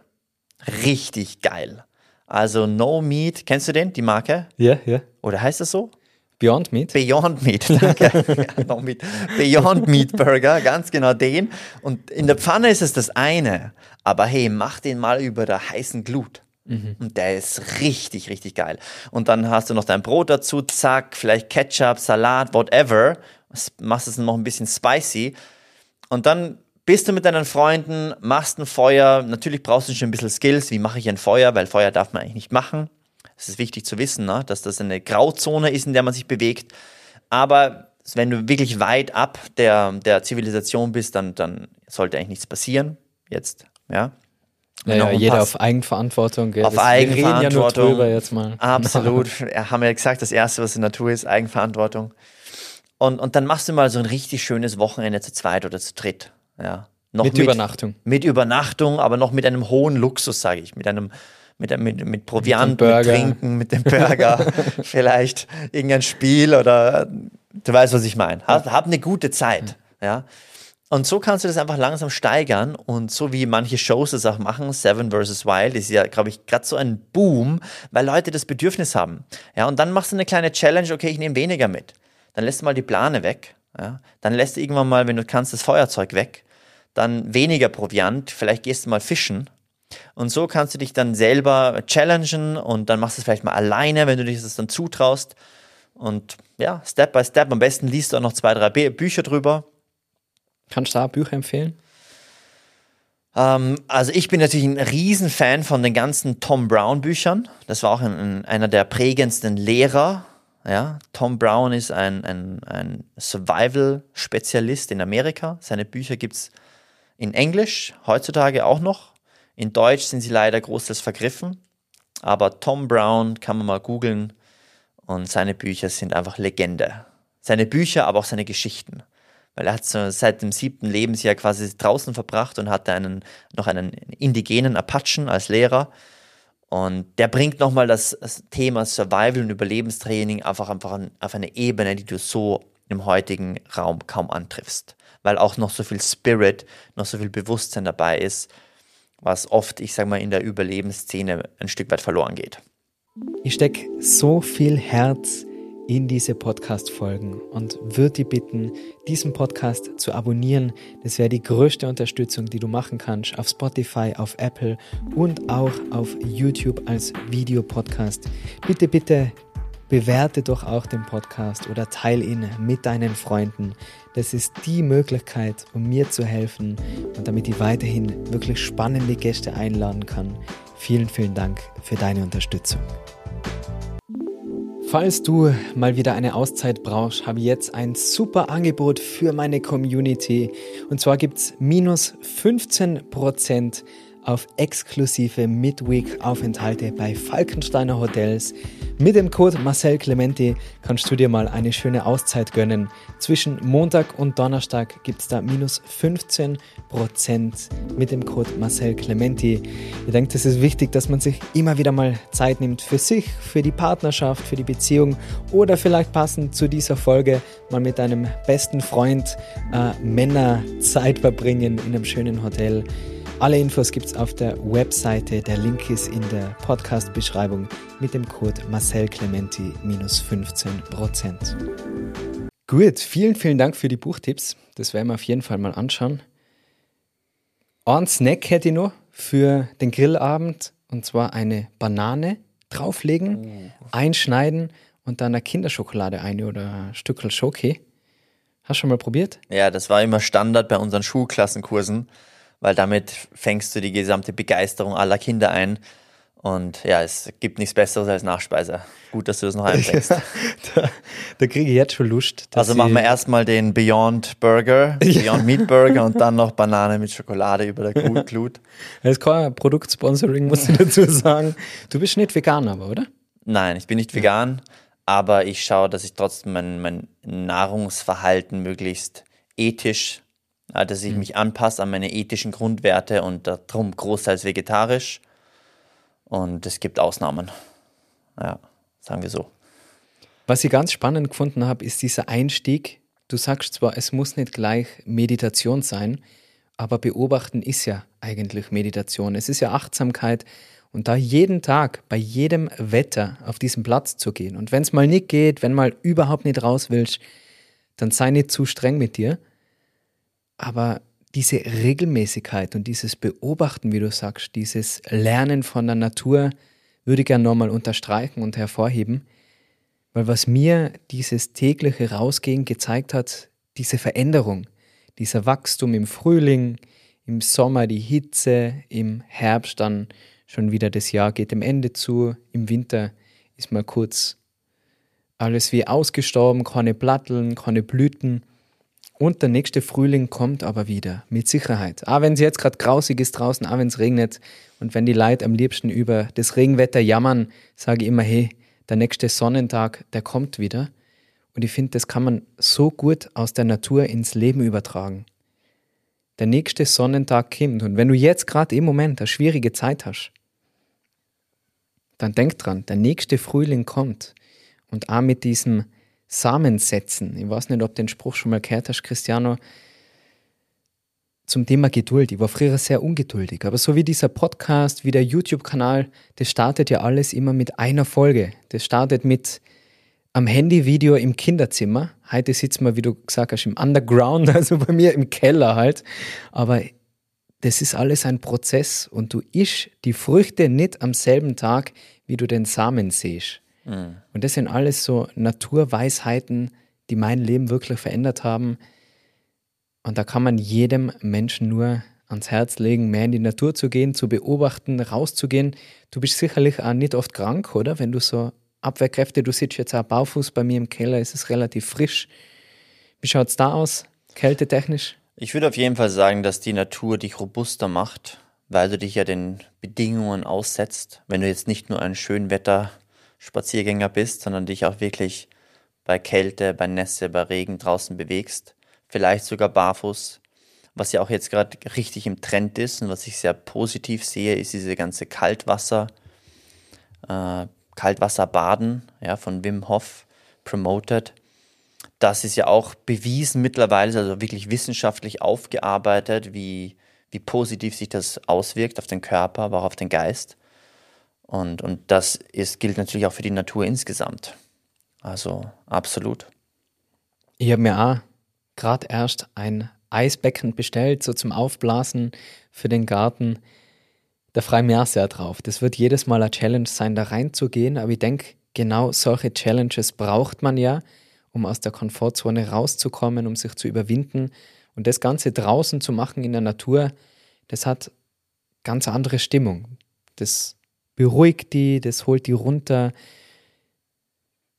Richtig geil. Also No Meat, kennst du den, die Marke? Ja, ja. Oder heißt das so? Beyond Meat? Beyond Meat, <laughs> danke. ja, no meat. Beyond Meat Burger, ganz genau den. Und in der Pfanne ist es das eine. Aber hey, mach den mal über der heißen Glut. Und der ist richtig, richtig geil. Und dann hast du noch dein Brot dazu, zack, vielleicht Ketchup, Salat, whatever. Machst es noch ein bisschen spicy. Und dann bist du mit deinen Freunden, machst ein Feuer. Natürlich brauchst du schon ein bisschen Skills. Wie mache ich ein Feuer? Weil Feuer darf man eigentlich nicht machen. Es ist wichtig zu wissen, ne? dass das eine Grauzone ist, in der man sich bewegt. Aber wenn du wirklich weit ab der, der Zivilisation bist, dann, dann sollte eigentlich nichts passieren. Jetzt, ja. Naja, jeder auf Eigenverantwortung. Gell? Auf Das- Eigenverantwortung. Wir reden ja jetzt mal. <laughs> Absolut. Haben wir ja gesagt, das Erste, was in der Natur ist, Eigenverantwortung. Und, und dann machst du mal so ein richtig schönes Wochenende zu zweit oder zu dritt. Ja. Noch Mit Übernachtung. Mit Übernachtung, aber noch mit einem hohen Luxus, sage ich. Mit einem, mit, mit, mit Proviant, mit, Burger. Trinken, mit dem Burger, <laughs> vielleicht irgendein Spiel oder du weißt, was ich meine. Hab, hab eine gute Zeit. Ja. Und so kannst du das einfach langsam steigern und so wie manche Shows das auch machen, Seven vs. Wild ist ja, glaube ich, gerade so ein Boom, weil Leute das Bedürfnis haben. Ja, und dann machst du eine kleine Challenge, okay, ich nehme weniger mit. Dann lässt du mal die Plane weg. Ja, dann lässt du irgendwann mal, wenn du kannst, das Feuerzeug weg. Dann weniger Proviant, vielleicht gehst du mal fischen. Und so kannst du dich dann selber challengen und dann machst du es vielleicht mal alleine, wenn du dich das dann zutraust. Und ja, Step by Step. Am besten liest du auch noch zwei, drei Bü- Bücher drüber. Kannst du da Bücher empfehlen? Ähm, also ich bin natürlich ein Riesenfan von den ganzen Tom Brown Büchern. Das war auch ein, ein, einer der prägendsten Lehrer. Ja, Tom Brown ist ein, ein, ein Survival-Spezialist in Amerika. Seine Bücher gibt es in Englisch, heutzutage auch noch. In Deutsch sind sie leider großteils vergriffen. Aber Tom Brown kann man mal googeln und seine Bücher sind einfach Legende. Seine Bücher, aber auch seine Geschichten. Weil er hat so seit dem siebten Lebensjahr quasi draußen verbracht und hatte einen, noch einen indigenen Apachen als Lehrer. Und der bringt nochmal das, das Thema Survival und Überlebenstraining einfach, einfach an, auf eine Ebene, die du so im heutigen Raum kaum antriffst. Weil auch noch so viel Spirit, noch so viel Bewusstsein dabei ist, was oft, ich sag mal, in der Überlebensszene ein Stück weit verloren geht. Ich stecke so viel Herz in diese Podcast-Folgen und würde dich bitten, diesen Podcast zu abonnieren. Das wäre die größte Unterstützung, die du machen kannst auf Spotify, auf Apple und auch auf YouTube als Videopodcast. Bitte, bitte bewerte doch auch den Podcast oder teile ihn mit deinen Freunden. Das ist die Möglichkeit, um mir zu helfen und damit ich weiterhin wirklich spannende Gäste einladen kann. Vielen, vielen Dank für deine Unterstützung. Falls du mal wieder eine Auszeit brauchst, habe ich jetzt ein super Angebot für meine Community. Und zwar gibt's minus 15% auf exklusive Midweek-Aufenthalte bei Falkensteiner Hotels. Mit dem Code Marcel Clementi kannst du dir mal eine schöne Auszeit gönnen. Zwischen Montag und Donnerstag gibt's da minus 15% mit dem Code Marcel Clementi. Ich denke, das ist wichtig, dass man sich immer wieder mal Zeit nimmt für sich, für die Partnerschaft, für die Beziehung oder vielleicht passend zu dieser Folge mal mit deinem besten Freund äh, Männer Zeit verbringen in einem schönen Hotel. Alle Infos gibt's auf der Webseite. Der Link ist in der Podcast-Beschreibung mit dem Code Marcel Clementi minus 15%. Gut, vielen, vielen Dank für die Buchtipps. Das werden wir auf jeden Fall mal anschauen. Ein Snack hätte ich noch für den Grillabend und zwar eine Banane drauflegen, einschneiden und dann eine Kinderschokolade ein oder ein Stückel Schoki. Hast du schon mal probiert? Ja, das war immer Standard bei unseren Schulklassenkursen, weil damit fängst du die gesamte Begeisterung aller Kinder ein. Und ja, es gibt nichts Besseres als Nachspeise. Gut, dass du das noch einbringst. <laughs> da da kriege ich jetzt schon Lust. Also machen wir erstmal den Beyond Burger, <laughs> Beyond Meat Burger und dann noch Banane mit Schokolade über der Glut. <laughs> Das ist kein Produktsponsoring, muss ich dazu sagen. Du bist nicht vegan, aber, oder? Nein, ich bin nicht vegan, aber ich schaue, dass ich trotzdem mein, mein Nahrungsverhalten möglichst ethisch, dass ich mich anpasse an meine ethischen Grundwerte und darum großteils vegetarisch. Und es gibt Ausnahmen. Ja, sagen wir so. Was ich ganz spannend gefunden habe, ist dieser Einstieg. Du sagst zwar, es muss nicht gleich Meditation sein, aber beobachten ist ja eigentlich Meditation. Es ist ja Achtsamkeit und da jeden Tag bei jedem Wetter auf diesen Platz zu gehen. Und wenn es mal nicht geht, wenn mal überhaupt nicht raus willst, dann sei nicht zu streng mit dir. Aber diese Regelmäßigkeit und dieses Beobachten, wie du sagst, dieses Lernen von der Natur, würde ich gerne nochmal unterstreichen und hervorheben. Weil was mir dieses tägliche Rausgehen gezeigt hat, diese Veränderung, dieser Wachstum im Frühling, im Sommer die Hitze, im Herbst dann schon wieder das Jahr geht dem Ende zu, im Winter ist mal kurz alles wie ausgestorben, keine Platteln, keine Blüten. Und der nächste Frühling kommt aber wieder, mit Sicherheit. Auch wenn es jetzt gerade grausig ist draußen, auch wenn es regnet und wenn die Leute am liebsten über das Regenwetter jammern, sage ich immer, hey, der nächste Sonnentag, der kommt wieder. Und ich finde, das kann man so gut aus der Natur ins Leben übertragen. Der nächste Sonnentag kommt. Und wenn du jetzt gerade im Moment eine schwierige Zeit hast, dann denk dran, der nächste Frühling kommt. Und auch mit diesem Samen setzen. Ich weiß nicht, ob du den Spruch schon mal gehört hast, Cristiano, zum Thema Geduld. Ich war früher sehr ungeduldig, aber so wie dieser Podcast, wie der YouTube-Kanal, das startet ja alles immer mit einer Folge. Das startet mit am Handyvideo im Kinderzimmer. Heute sitzen wir, wie du gesagt hast, im Underground, <laughs> also bei mir im Keller halt. Aber das ist alles ein Prozess und du isch die Früchte nicht am selben Tag, wie du den Samen siehst. Mhm. Und das sind alles so Naturweisheiten, die mein Leben wirklich verändert haben. Und da kann man jedem Menschen nur ans Herz legen, mehr in die Natur zu gehen, zu beobachten, rauszugehen. Du bist sicherlich auch nicht oft krank, oder? Wenn du so Abwehrkräfte, du sitzt jetzt auch Baufuß bei mir im Keller, es ist relativ frisch. Wie schaut es da aus, kältetechnisch? Ich würde auf jeden Fall sagen, dass die Natur dich robuster macht, weil du dich ja den Bedingungen aussetzt. Wenn du jetzt nicht nur ein Schönwetter Spaziergänger bist, sondern dich auch wirklich bei Kälte, bei Nässe, bei Regen draußen bewegst, vielleicht sogar barfuß. Was ja auch jetzt gerade richtig im Trend ist und was ich sehr positiv sehe, ist diese ganze Kaltwasser, äh, Kaltwasserbaden ja, von Wim Hof promoted. Das ist ja auch bewiesen mittlerweile, also wirklich wissenschaftlich aufgearbeitet, wie, wie positiv sich das auswirkt auf den Körper, aber auch auf den Geist. Und, und das ist, gilt natürlich auch für die Natur insgesamt. Also absolut. Ich habe mir auch gerade erst ein Eisbecken bestellt, so zum Aufblasen für den Garten. Da freue ich mich auch sehr drauf. Das wird jedes Mal eine Challenge sein, da reinzugehen. Aber ich denke, genau solche Challenges braucht man ja, um aus der Komfortzone rauszukommen, um sich zu überwinden. Und das Ganze draußen zu machen in der Natur, das hat ganz andere Stimmung. Das beruhigt die, das holt die runter.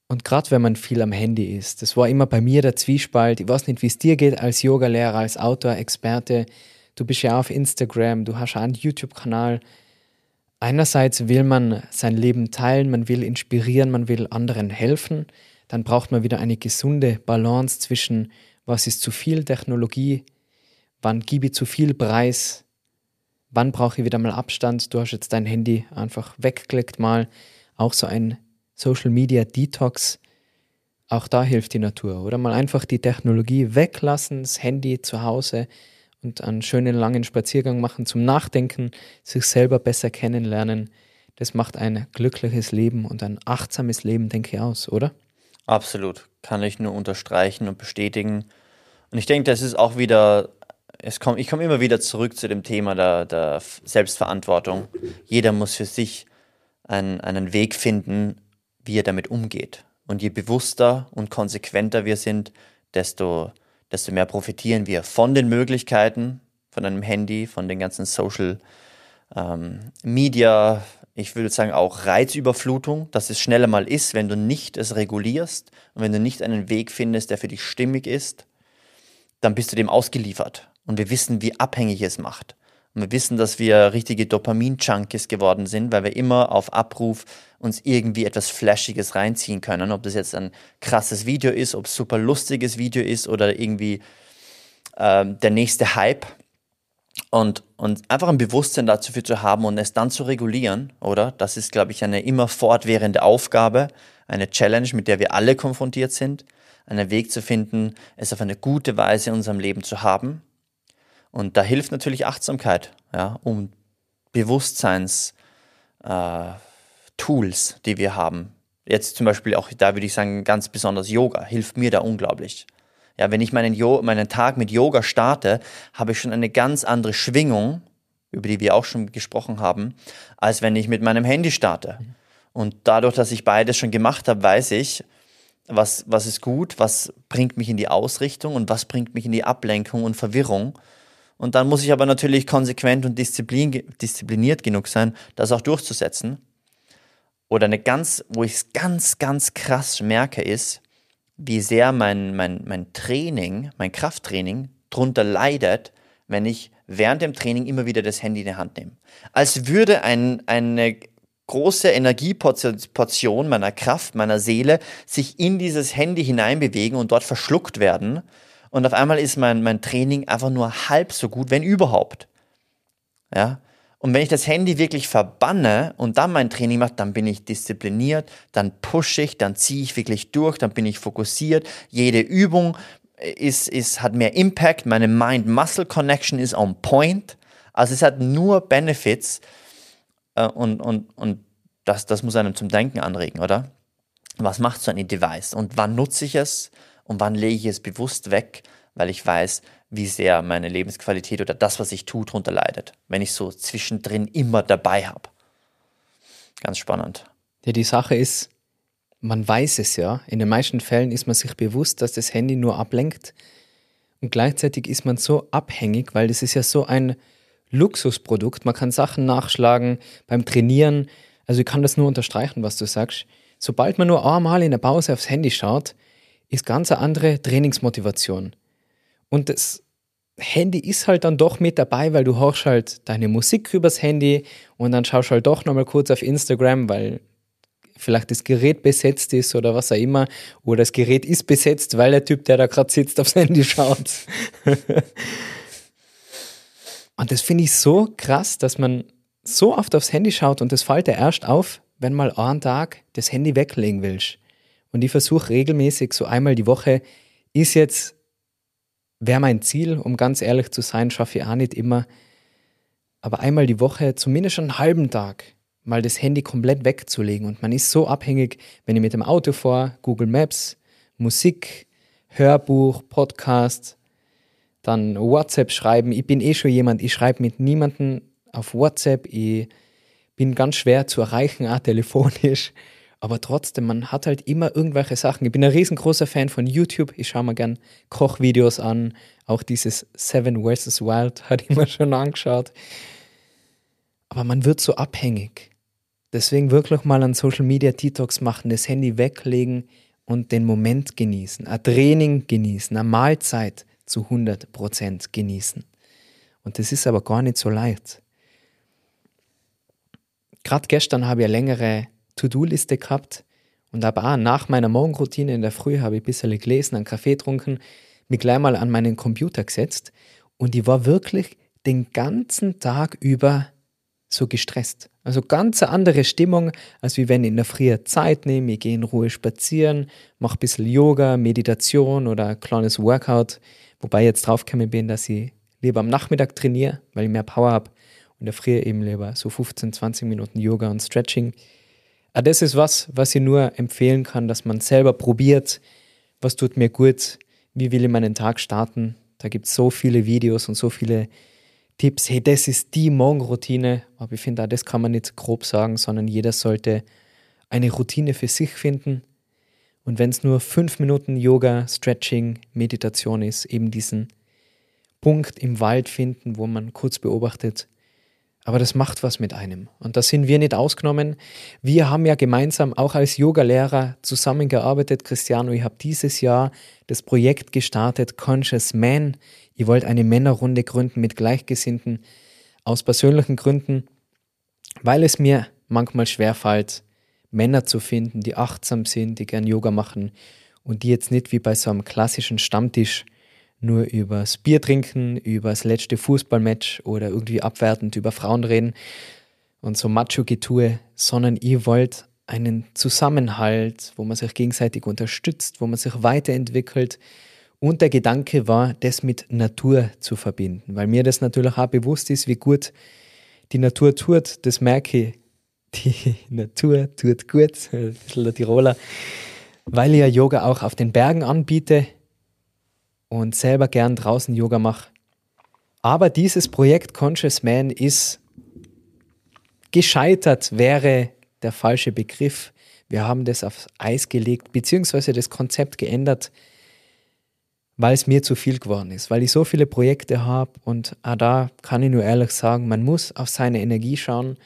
Und gerade wenn man viel am Handy ist, das war immer bei mir der Zwiespalt. Ich weiß nicht, wie es dir geht als Yogalehrer, als Autor, Experte. Du bist ja auf Instagram, du hast einen YouTube-Kanal. Einerseits will man sein Leben teilen, man will inspirieren, man will anderen helfen. Dann braucht man wieder eine gesunde Balance zwischen, was ist zu viel Technologie, wann gebe ich zu viel Preis, wann brauche ich wieder mal Abstand? Du hast jetzt dein Handy einfach weggeklickt mal. Auch so ein Social Media Detox. Auch da hilft die Natur. Oder mal einfach die Technologie weglassen, das Handy zu Hause und einen schönen langen Spaziergang machen zum Nachdenken, sich selber besser kennenlernen. Das macht ein glückliches Leben und ein achtsames Leben, denke ich, aus, oder? Absolut. Kann ich nur unterstreichen und bestätigen. Und ich denke, das ist auch wieder es komm, ich komme immer wieder zurück zu dem Thema der, der Selbstverantwortung. Jeder muss für sich einen, einen Weg finden, wie er damit umgeht. Und je bewusster und konsequenter wir sind, desto, desto mehr profitieren wir von den Möglichkeiten, von einem Handy, von den ganzen Social ähm, Media, ich würde sagen auch Reizüberflutung, dass es schneller mal ist, wenn du nicht es regulierst und wenn du nicht einen Weg findest, der für dich stimmig ist, dann bist du dem ausgeliefert. Und wir wissen, wie abhängig es macht. Und wir wissen, dass wir richtige Dopamin-Junkies geworden sind, weil wir immer auf Abruf uns irgendwie etwas Flashiges reinziehen können. Ob das jetzt ein krasses Video ist, ob es super lustiges Video ist oder irgendwie ähm, der nächste Hype. Und, und einfach ein Bewusstsein dafür zu haben und es dann zu regulieren, oder? Das ist, glaube ich, eine immer fortwährende Aufgabe, eine Challenge, mit der wir alle konfrontiert sind, einen Weg zu finden, es auf eine gute Weise in unserem Leben zu haben und da hilft natürlich Achtsamkeit, ja, um Bewusstseins äh, die wir haben. Jetzt zum Beispiel auch, da würde ich sagen, ganz besonders Yoga hilft mir da unglaublich. Ja, wenn ich meinen, jo meinen Tag mit Yoga starte, habe ich schon eine ganz andere Schwingung, über die wir auch schon gesprochen haben, als wenn ich mit meinem Handy starte. Und dadurch, dass ich beides schon gemacht habe, weiß ich, was, was ist gut, was bringt mich in die Ausrichtung und was bringt mich in die Ablenkung und Verwirrung. Und dann muss ich aber natürlich konsequent und disziplin, diszipliniert genug sein, das auch durchzusetzen. Oder eine ganz, wo ich es ganz, ganz krass merke, ist, wie sehr mein, mein, mein Training, mein Krafttraining drunter leidet, wenn ich während dem Training immer wieder das Handy in die Hand nehme. Als würde ein, eine große Energieportion meiner Kraft, meiner Seele sich in dieses Handy hineinbewegen und dort verschluckt werden. Und auf einmal ist mein, mein Training einfach nur halb so gut, wenn überhaupt. Ja. Und wenn ich das Handy wirklich verbanne und dann mein Training mache, dann bin ich diszipliniert, dann pushe ich, dann ziehe ich wirklich durch, dann bin ich fokussiert. Jede Übung ist, ist, hat mehr Impact, meine Mind-Muscle-Connection ist on point. Also es hat nur Benefits äh, und, und, und das, das muss einem zum Denken anregen, oder? Was macht so ein Device und wann nutze ich es und wann lege ich es bewusst weg, weil ich weiß, wie sehr meine Lebensqualität oder das, was ich tue, darunter leidet, wenn ich so zwischendrin immer dabei habe. Ganz spannend. Ja, die Sache ist, man weiß es ja. In den meisten Fällen ist man sich bewusst, dass das Handy nur ablenkt. Und gleichzeitig ist man so abhängig, weil das ist ja so ein Luxusprodukt. Man kann Sachen nachschlagen beim Trainieren. Also ich kann das nur unterstreichen, was du sagst. Sobald man nur einmal in der Pause aufs Handy schaut, ist ganz eine andere Trainingsmotivation. Und das Handy ist halt dann doch mit dabei, weil du hörst halt deine Musik übers Handy und dann schaust halt doch nochmal kurz auf Instagram, weil vielleicht das Gerät besetzt ist oder was auch immer. Oder das Gerät ist besetzt, weil der Typ, der da gerade sitzt, aufs Handy schaut. <laughs> und das finde ich so krass, dass man so oft aufs Handy schaut und das fällt dir erst auf, wenn mal einen Tag das Handy weglegen willst. Und ich versuche regelmäßig, so einmal die Woche, ist jetzt, wäre mein Ziel, um ganz ehrlich zu sein, schaffe ich auch nicht immer, aber einmal die Woche, zumindest einen halben Tag, mal das Handy komplett wegzulegen. Und man ist so abhängig, wenn ich mit dem Auto fahre, Google Maps, Musik, Hörbuch, Podcast, dann WhatsApp schreiben. Ich bin eh schon jemand, ich schreibe mit niemandem auf WhatsApp. Ich bin ganz schwer zu erreichen, auch telefonisch. Aber trotzdem, man hat halt immer irgendwelche Sachen. Ich bin ein riesengroßer Fan von YouTube. Ich schaue mir gern Kochvideos an. Auch dieses Seven vs. Wild <laughs> hat ich mir schon angeschaut. Aber man wird so abhängig. Deswegen wirklich mal an Social Media Detox machen, das Handy weglegen und den Moment genießen, ein Training genießen, eine Mahlzeit zu 100% genießen. Und das ist aber gar nicht so leicht. Gerade gestern habe ich eine längere To-Do-Liste gehabt und aber auch nach meiner Morgenroutine in der Früh habe ich ein bisschen gelesen, einen Kaffee getrunken, mich gleich mal an meinen Computer gesetzt und ich war wirklich den ganzen Tag über so gestresst. Also ganz eine andere Stimmung, als wie wenn ich in der Früh Zeit nehme, ich gehe in Ruhe spazieren, mache ein bisschen Yoga, Meditation oder ein kleines Workout, wobei ich jetzt draufgekommen bin, dass ich lieber am Nachmittag trainiere, weil ich mehr Power habe und in der Früh eben lieber so 15, 20 Minuten Yoga und Stretching. Aber das ist was, was ich nur empfehlen kann, dass man selber probiert, was tut mir gut, wie will ich meinen Tag starten. Da gibt es so viele Videos und so viele Tipps, hey, das ist die Morgenroutine, aber ich finde das kann man nicht grob sagen, sondern jeder sollte eine Routine für sich finden. Und wenn es nur fünf Minuten Yoga, Stretching, Meditation ist, eben diesen Punkt im Wald finden, wo man kurz beobachtet, aber das macht was mit einem. Und da sind wir nicht ausgenommen. Wir haben ja gemeinsam auch als Yogalehrer zusammengearbeitet. Cristiano, ich habe dieses Jahr das Projekt gestartet, Conscious Man. Ich wollte eine Männerrunde gründen mit Gleichgesinnten aus persönlichen Gründen, weil es mir manchmal schwerfällt, Männer zu finden, die achtsam sind, die gern Yoga machen und die jetzt nicht wie bei so einem klassischen Stammtisch nur übers Bier trinken, über das letzte Fußballmatch oder irgendwie abwertend über Frauen reden und so Macho-Getue, sondern ihr wollt einen Zusammenhalt, wo man sich gegenseitig unterstützt, wo man sich weiterentwickelt. Und der Gedanke war, das mit Natur zu verbinden, weil mir das natürlich auch bewusst ist, wie gut die Natur tut. Das merke ich. Die <laughs> Natur tut gut, <laughs> ein bisschen der Tiroler, weil ich ja Yoga auch auf den Bergen anbiete und selber gern draußen Yoga mache. Aber dieses Projekt Conscious Man ist gescheitert, wäre der falsche Begriff. Wir haben das aufs Eis gelegt, beziehungsweise das Konzept geändert, weil es mir zu viel geworden ist, weil ich so viele Projekte habe und auch da kann ich nur ehrlich sagen, man muss auf seine Energie schauen,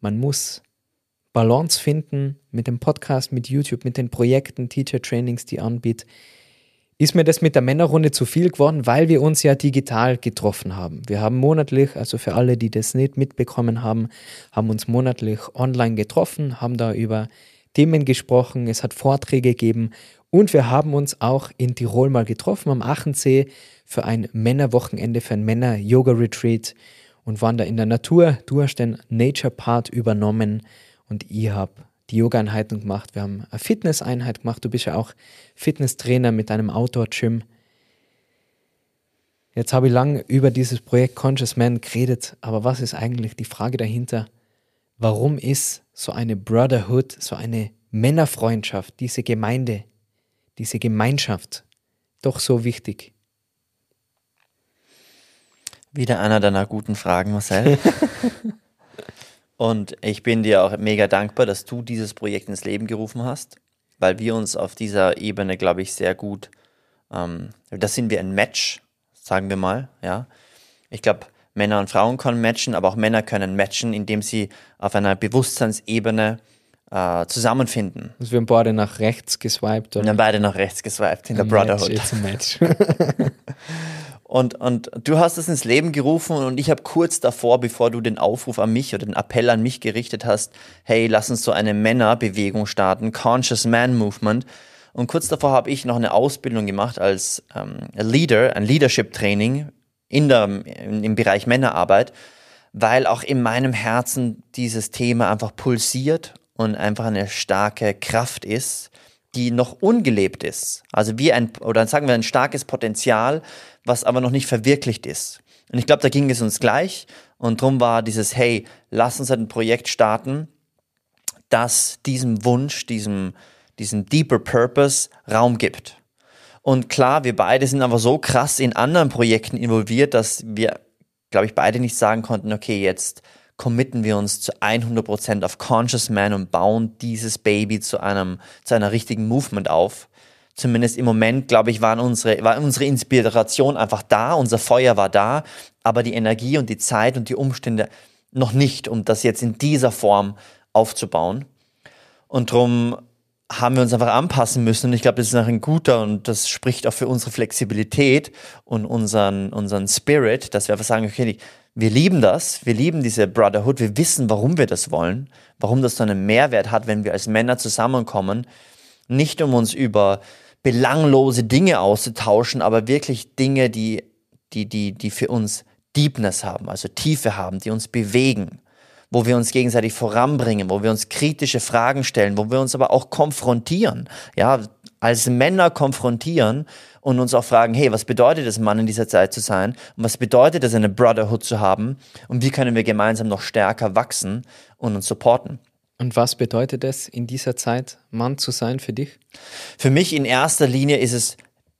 man muss Balance finden mit dem Podcast, mit YouTube, mit den Projekten, Teacher Trainings, die anbietet, ist mir das mit der Männerrunde zu viel geworden, weil wir uns ja digital getroffen haben. Wir haben monatlich, also für alle, die das nicht mitbekommen haben, haben uns monatlich online getroffen, haben da über Themen gesprochen, es hat Vorträge gegeben und wir haben uns auch in Tirol mal getroffen am Achensee für ein Männerwochenende, für ein Männer-Yoga-Retreat und waren da in der Natur. Du hast den Nature-Part übernommen und ich habe die Yoga-Einheiten gemacht. Wir haben eine Fitness-Einheit gemacht. Du bist ja auch Fitnesstrainer mit einem Outdoor-Gym. Jetzt habe ich lange über dieses Projekt Conscious Man geredet, aber was ist eigentlich die Frage dahinter? Warum ist so eine Brotherhood, so eine Männerfreundschaft, diese Gemeinde, diese Gemeinschaft doch so wichtig? Wieder einer deiner guten Fragen, Marcel. <laughs> Und ich bin dir auch mega dankbar, dass du dieses Projekt ins Leben gerufen hast, weil wir uns auf dieser Ebene, glaube ich, sehr gut, ähm, das sind wir ein Match, sagen wir mal, ja. Ich glaube, Männer und Frauen können matchen, aber auch Männer können matchen, indem sie auf einer Bewusstseinsebene äh, zusammenfinden. Also wir haben beide nach rechts geswiped. Oder? Wir haben beide nach rechts geswiped in der Brotherhood. Match, a <laughs> match. <laughs> Und, und du hast es ins Leben gerufen und ich habe kurz davor, bevor du den Aufruf an mich oder den Appell an mich gerichtet hast, hey, lass uns so eine Männerbewegung starten, Conscious Man Movement. Und kurz davor habe ich noch eine Ausbildung gemacht als ähm, Leader, ein Leadership-Training in der, im Bereich Männerarbeit, weil auch in meinem Herzen dieses Thema einfach pulsiert und einfach eine starke Kraft ist, die noch ungelebt ist. Also wie ein, oder sagen wir ein starkes Potenzial, was aber noch nicht verwirklicht ist. Und ich glaube, da ging es uns gleich. Und darum war dieses, hey, lass uns ein Projekt starten, das diesem Wunsch, diesem, diesem deeper Purpose Raum gibt. Und klar, wir beide sind aber so krass in anderen Projekten involviert, dass wir, glaube ich, beide nicht sagen konnten, okay, jetzt committen wir uns zu 100% auf Conscious Man und bauen dieses Baby zu einem, zu einer richtigen Movement auf. Zumindest im Moment, glaube ich, waren unsere, war unsere Inspiration einfach da, unser Feuer war da, aber die Energie und die Zeit und die Umstände noch nicht, um das jetzt in dieser Form aufzubauen. Und darum haben wir uns einfach anpassen müssen. Und ich glaube, das ist ein guter und das spricht auch für unsere Flexibilität und unseren, unseren Spirit, dass wir einfach sagen, okay, wir lieben das, wir lieben diese Brotherhood, wir wissen, warum wir das wollen, warum das so einen Mehrwert hat, wenn wir als Männer zusammenkommen, nicht um uns über belanglose Dinge auszutauschen, aber wirklich Dinge, die, die, die, die für uns Deepness haben, also Tiefe haben, die uns bewegen, wo wir uns gegenseitig voranbringen, wo wir uns kritische Fragen stellen, wo wir uns aber auch konfrontieren, ja, als Männer konfrontieren und uns auch fragen, hey, was bedeutet es, Mann in dieser Zeit zu sein? Und was bedeutet es, eine Brotherhood zu haben? Und wie können wir gemeinsam noch stärker wachsen und uns supporten? Und was bedeutet es, in dieser Zeit Mann zu sein für dich? Für mich in erster Linie ist es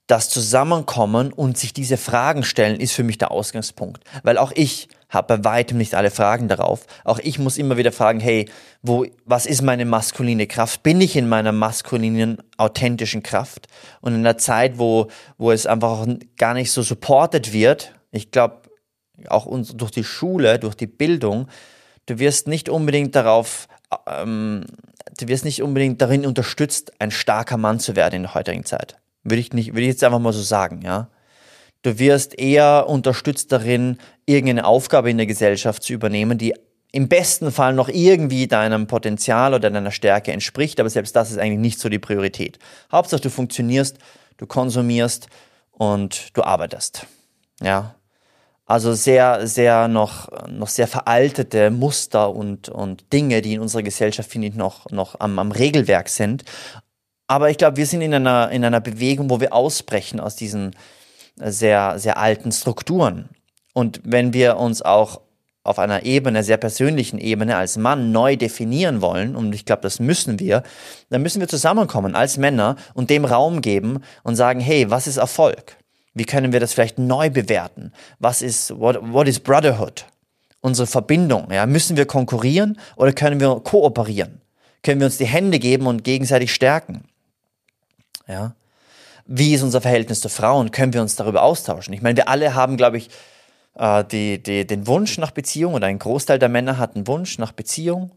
das Zusammenkommen und sich diese Fragen stellen, ist für mich der Ausgangspunkt. Weil auch ich habe bei weitem nicht alle Fragen darauf. Auch ich muss immer wieder fragen, hey, wo, was ist meine maskuline Kraft? Bin ich in meiner maskulinen, authentischen Kraft? Und in einer Zeit, wo, wo es einfach gar nicht so supported wird, ich glaube, auch uns, durch die Schule, durch die Bildung, du wirst nicht unbedingt darauf, ähm, du wirst nicht unbedingt darin unterstützt, ein starker Mann zu werden in der heutigen Zeit. Würde ich nicht, würde ich jetzt einfach mal so sagen, ja. Du wirst eher unterstützt darin, irgendeine Aufgabe in der Gesellschaft zu übernehmen, die im besten Fall noch irgendwie deinem Potenzial oder deiner Stärke entspricht, aber selbst das ist eigentlich nicht so die Priorität. Hauptsache du funktionierst, du konsumierst und du arbeitest. Ja. Also sehr, sehr noch, noch sehr veraltete Muster und, und Dinge, die in unserer Gesellschaft, finde ich, noch, noch am, am Regelwerk sind. Aber ich glaube, wir sind in einer, in einer Bewegung, wo wir ausbrechen aus diesen sehr, sehr alten Strukturen. Und wenn wir uns auch auf einer Ebene, sehr persönlichen Ebene als Mann neu definieren wollen, und ich glaube, das müssen wir, dann müssen wir zusammenkommen als Männer und dem Raum geben und sagen, hey, was ist Erfolg? Wie können wir das vielleicht neu bewerten? Was ist, what, what is Brotherhood? Unsere Verbindung, ja, müssen wir konkurrieren oder können wir kooperieren? Können wir uns die Hände geben und gegenseitig stärken? Ja. Wie ist unser Verhältnis zu Frauen? Können wir uns darüber austauschen? Ich meine, wir alle haben, glaube ich, äh, die, die, den Wunsch nach Beziehung oder ein Großteil der Männer hat einen Wunsch nach Beziehung.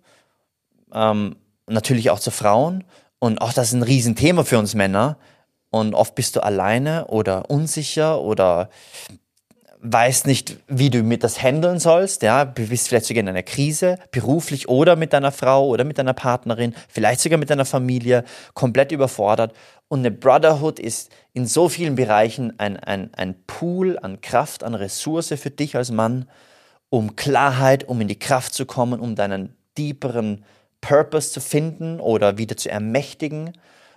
ähm, natürlich auch zu Frauen. Und auch das ist ein Riesenthema für uns Männer. Und oft bist du alleine oder unsicher oder weißt nicht, wie du mit das handeln sollst. Ja, du bist vielleicht sogar in einer Krise, beruflich oder mit deiner Frau oder mit deiner Partnerin, vielleicht sogar mit deiner Familie, komplett überfordert. Und eine Brotherhood ist in so vielen Bereichen ein, ein, ein Pool an Kraft, an Ressource für dich als Mann, um Klarheit, um in die Kraft zu kommen, um deinen tieferen Purpose zu finden oder wieder zu ermächtigen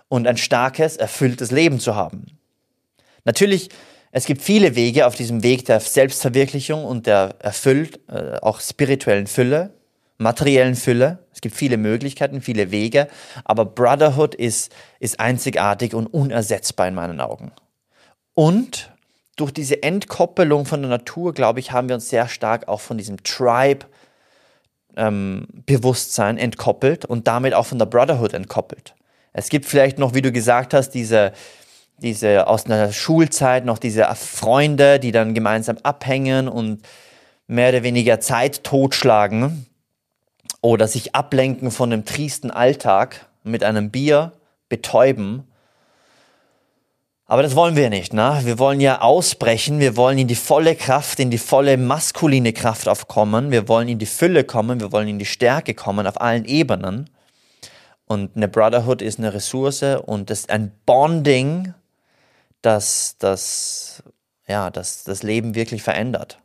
und ein starkes, erfülltes Leben zu haben. Natürlich, es gibt viele Wege auf diesem Weg der Selbstverwirklichung und der erfüllt, äh, auch spirituellen Fülle, materiellen Fülle. Es gibt viele Möglichkeiten, viele Wege, aber Brotherhood ist, ist einzigartig und unersetzbar in meinen Augen. Und durch diese Entkoppelung von der Natur, glaube ich, haben wir uns sehr stark auch von diesem Tribe ähm, entkoppelt und damit auch von der Brotherhood entkoppelt. Es gibt vielleicht noch, wie du gesagt hast, diese, diese aus einer Schulzeit noch diese Freunde, die dann gemeinsam abhängen und mehr oder weniger Zeit totschlagen oder sich ablenken von dem triesten Alltag mit einem Bier betäuben aber das wollen wir nicht. Ne? Wir wollen ja ausbrechen, wir wollen in die volle Kraft, in die volle maskuline Kraft aufkommen, wir wollen in die Fülle kommen, wir wollen in die Stärke kommen auf allen Ebenen. Und eine Brotherhood ist eine Ressource und ist ein Bonding, das das, ja, das, das Leben wirklich verändert.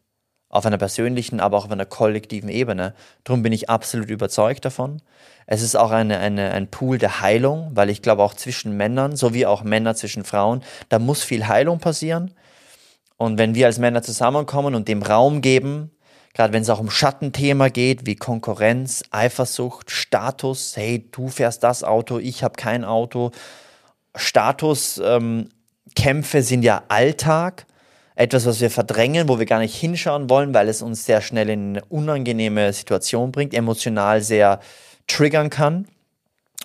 Auf einer persönlichen, aber auch auf einer kollektiven Ebene. Darum bin ich absolut überzeugt davon. Es ist auch eine, eine, ein Pool der Heilung, weil ich glaube auch zwischen Männern, sowie auch Männer zwischen Frauen, da muss viel Heilung passieren. Und wenn wir als Männer zusammenkommen und dem Raum geben, gerade wenn es auch um Schattenthema geht, wie Konkurrenz, Eifersucht, Status, hey, du fährst das Auto, ich habe kein Auto. Statuskämpfe ähm, sind ja Alltag, etwas, was wir verdrängen, wo wir gar nicht hinschauen wollen, weil es uns sehr schnell in eine unangenehme Situation bringt, emotional sehr triggern kann.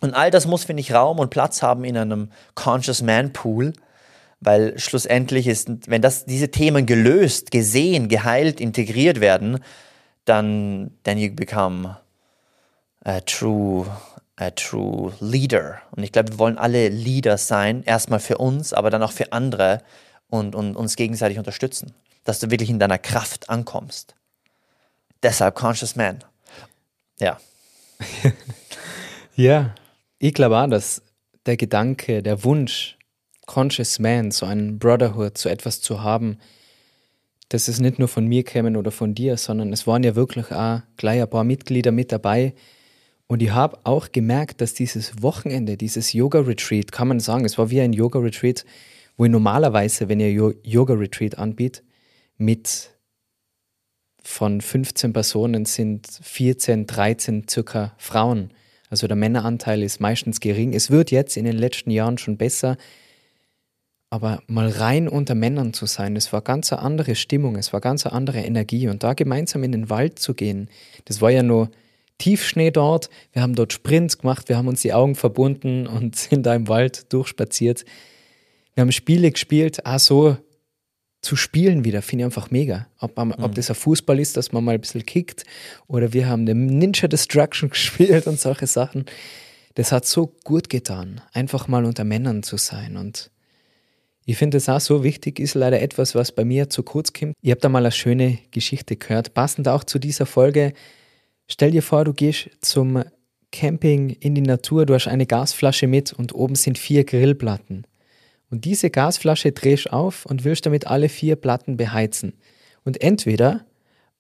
Und all das muss, finde ich, Raum und Platz haben in einem Conscious Man Pool, weil schlussendlich ist, wenn das, diese Themen gelöst, gesehen, geheilt, integriert werden, dann, then you become a true, a true leader. Und ich glaube, wir wollen alle Leader sein, erstmal für uns, aber dann auch für andere und, und uns gegenseitig unterstützen, dass du wirklich in deiner Kraft ankommst. Deshalb Conscious Man. Ja. <laughs> ja, ich glaube auch, dass der Gedanke, der Wunsch, Conscious Man, so ein Brotherhood, so etwas zu haben, dass es nicht nur von mir kämen oder von dir, sondern es waren ja wirklich auch gleich ein paar Mitglieder mit dabei. Und ich habe auch gemerkt, dass dieses Wochenende, dieses Yoga-Retreat, kann man sagen, es war wie ein Yoga-Retreat, wo ich normalerweise, wenn ihr Yoga-Retreat anbietet, mit von 15 Personen sind 14, 13 circa Frauen. Also der Männeranteil ist meistens gering. Es wird jetzt in den letzten Jahren schon besser. Aber mal rein unter Männern zu sein, es war ganz eine andere Stimmung, es war ganz eine andere Energie. Und da gemeinsam in den Wald zu gehen, das war ja nur Tiefschnee dort. Wir haben dort Sprints gemacht, wir haben uns die Augen verbunden und <laughs> sind da im Wald durchspaziert. Wir haben Spiele gespielt, ah so, zu spielen wieder, finde ich einfach mega. Ob, man, mhm. ob das ein Fußball ist, dass man mal ein bisschen kickt, oder wir haben den Ninja Destruction <laughs> gespielt und solche Sachen. Das hat so gut getan, einfach mal unter Männern zu sein. Und ich finde es auch so wichtig, ist leider etwas, was bei mir zu kurz kommt. Ich habe da mal eine schöne Geschichte gehört, passend auch zu dieser Folge. Stell dir vor, du gehst zum Camping in die Natur, du hast eine Gasflasche mit und oben sind vier Grillplatten. Und diese Gasflasche drehst auf und willst damit alle vier Platten beheizen. Und entweder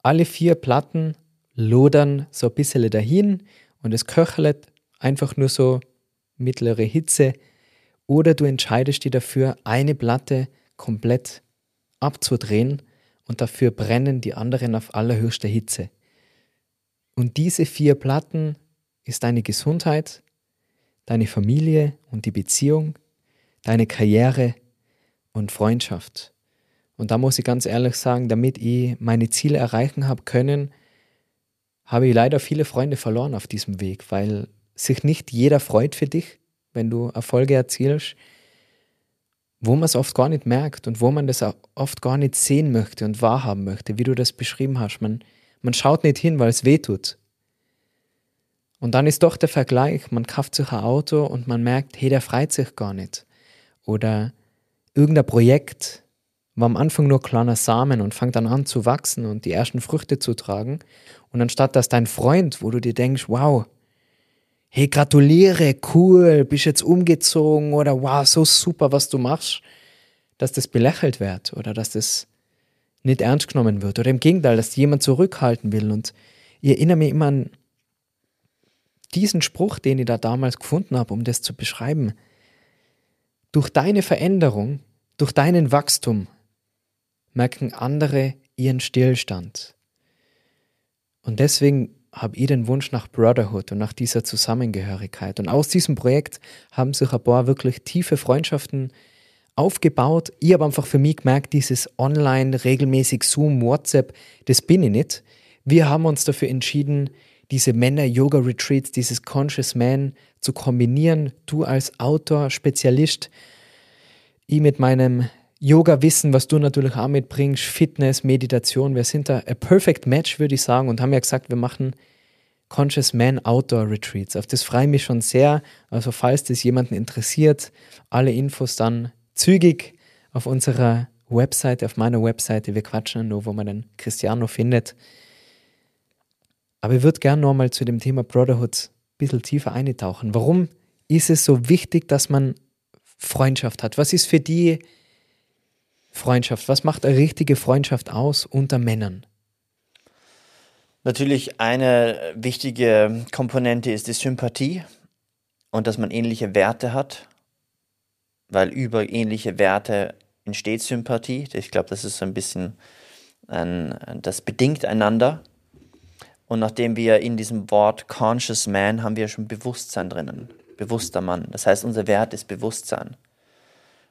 alle vier Platten lodern so ein bisschen dahin und es köchelt einfach nur so mittlere Hitze, oder du entscheidest dich dafür, eine Platte komplett abzudrehen und dafür brennen die anderen auf allerhöchster Hitze. Und diese vier Platten ist deine Gesundheit, deine Familie und die Beziehung, deine Karriere und Freundschaft. Und da muss ich ganz ehrlich sagen, damit ich meine Ziele erreichen habe können, habe ich leider viele Freunde verloren auf diesem Weg, weil sich nicht jeder freut für dich, wenn du Erfolge erzielst, wo man es oft gar nicht merkt und wo man das oft gar nicht sehen möchte und wahrhaben möchte, wie du das beschrieben hast. Man, man schaut nicht hin, weil es weh tut. Und dann ist doch der Vergleich, man kauft sich ein Auto und man merkt, hey, der freut sich gar nicht. Oder irgendein Projekt war am Anfang nur kleiner Samen und fängt dann an zu wachsen und die ersten Früchte zu tragen. Und anstatt dass dein Freund, wo du dir denkst, wow, hey, gratuliere, cool, bist jetzt umgezogen oder wow, so super, was du machst, dass das belächelt wird oder dass das nicht ernst genommen wird. Oder im Gegenteil, dass jemand zurückhalten will. Und ich erinnere mich immer an diesen Spruch, den ich da damals gefunden habe, um das zu beschreiben. Durch deine Veränderung, durch deinen Wachstum merken andere ihren Stillstand. Und deswegen habe ich den Wunsch nach Brotherhood und nach dieser Zusammengehörigkeit. Und aus diesem Projekt haben sich ein paar wirklich tiefe Freundschaften aufgebaut. Ich habe einfach für mich gemerkt, dieses Online, regelmäßig Zoom, WhatsApp, das bin ich nicht. Wir haben uns dafür entschieden, diese Männer-Yoga-Retreats, dieses Conscious Man zu kombinieren. Du als Autor, Spezialist, ich mit meinem Yoga-Wissen, was du natürlich auch mitbringst, Fitness, Meditation. Wir sind da a perfect match, würde ich sagen, und haben ja gesagt, wir machen Conscious Man Outdoor Retreats. Auf das freue ich mich schon sehr. Also, falls das jemanden interessiert, alle Infos dann zügig auf unserer Webseite, auf meiner Webseite. Wir quatschen nur, wo man den Cristiano findet. Aber ich würde gerne nochmal zu dem Thema Brotherhood bisschen tiefer eintauchen. Warum ist es so wichtig, dass man Freundschaft hat? Was ist für die Freundschaft? Was macht eine richtige Freundschaft aus unter Männern? Natürlich eine wichtige Komponente ist die Sympathie und dass man ähnliche Werte hat, weil über ähnliche Werte entsteht Sympathie. Ich glaube, das ist so ein bisschen, ein, das bedingt einander. Und nachdem wir in diesem Wort Conscious Man haben wir schon Bewusstsein drinnen, bewusster Mann. Das heißt, unser Wert ist Bewusstsein.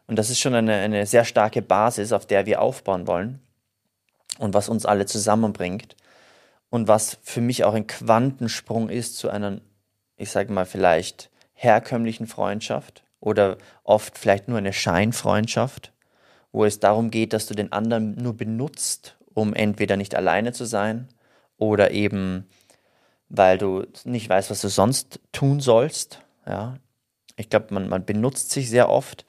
Und das ist schon eine, eine sehr starke Basis, auf der wir aufbauen wollen und was uns alle zusammenbringt und was für mich auch ein Quantensprung ist zu einer, ich sage mal, vielleicht herkömmlichen Freundschaft oder oft vielleicht nur eine Scheinfreundschaft, wo es darum geht, dass du den anderen nur benutzt, um entweder nicht alleine zu sein oder eben, weil du nicht weißt, was du sonst tun sollst. Ja, ich glaube, man, man benutzt sich sehr oft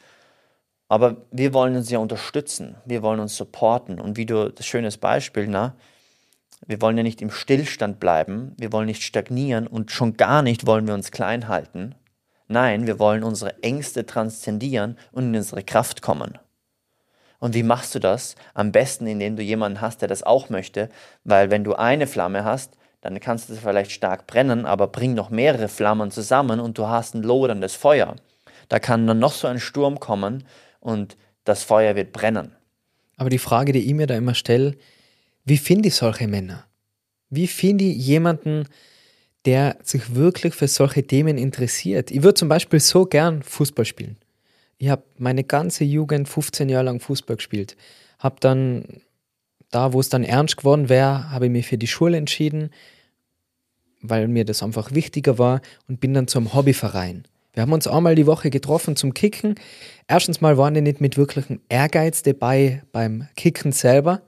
aber wir wollen uns ja unterstützen, wir wollen uns supporten. Und wie du, das schönes Beispiel, na, wir wollen ja nicht im Stillstand bleiben, wir wollen nicht stagnieren und schon gar nicht wollen wir uns klein halten. Nein, wir wollen unsere Ängste transzendieren und in unsere Kraft kommen. Und wie machst du das? Am besten, indem du jemanden hast, der das auch möchte, weil wenn du eine Flamme hast, dann kannst du vielleicht stark brennen, aber bring noch mehrere Flammen zusammen und du hast ein loderndes Feuer. Da kann dann noch so ein Sturm kommen, und das Feuer wird brennen. Aber die Frage, die ich mir da immer stelle, wie finde ich solche Männer? Wie finde ich jemanden, der sich wirklich für solche Themen interessiert? Ich würde zum Beispiel so gern Fußball spielen. Ich habe meine ganze Jugend 15 Jahre lang Fußball gespielt. Habe dann, da wo es dann ernst geworden wäre, habe ich mich für die Schule entschieden, weil mir das einfach wichtiger war und bin dann zum Hobbyverein. Wir haben uns einmal die Woche getroffen zum Kicken. Erstens mal waren die nicht mit wirklichem Ehrgeiz dabei beim Kicken selber,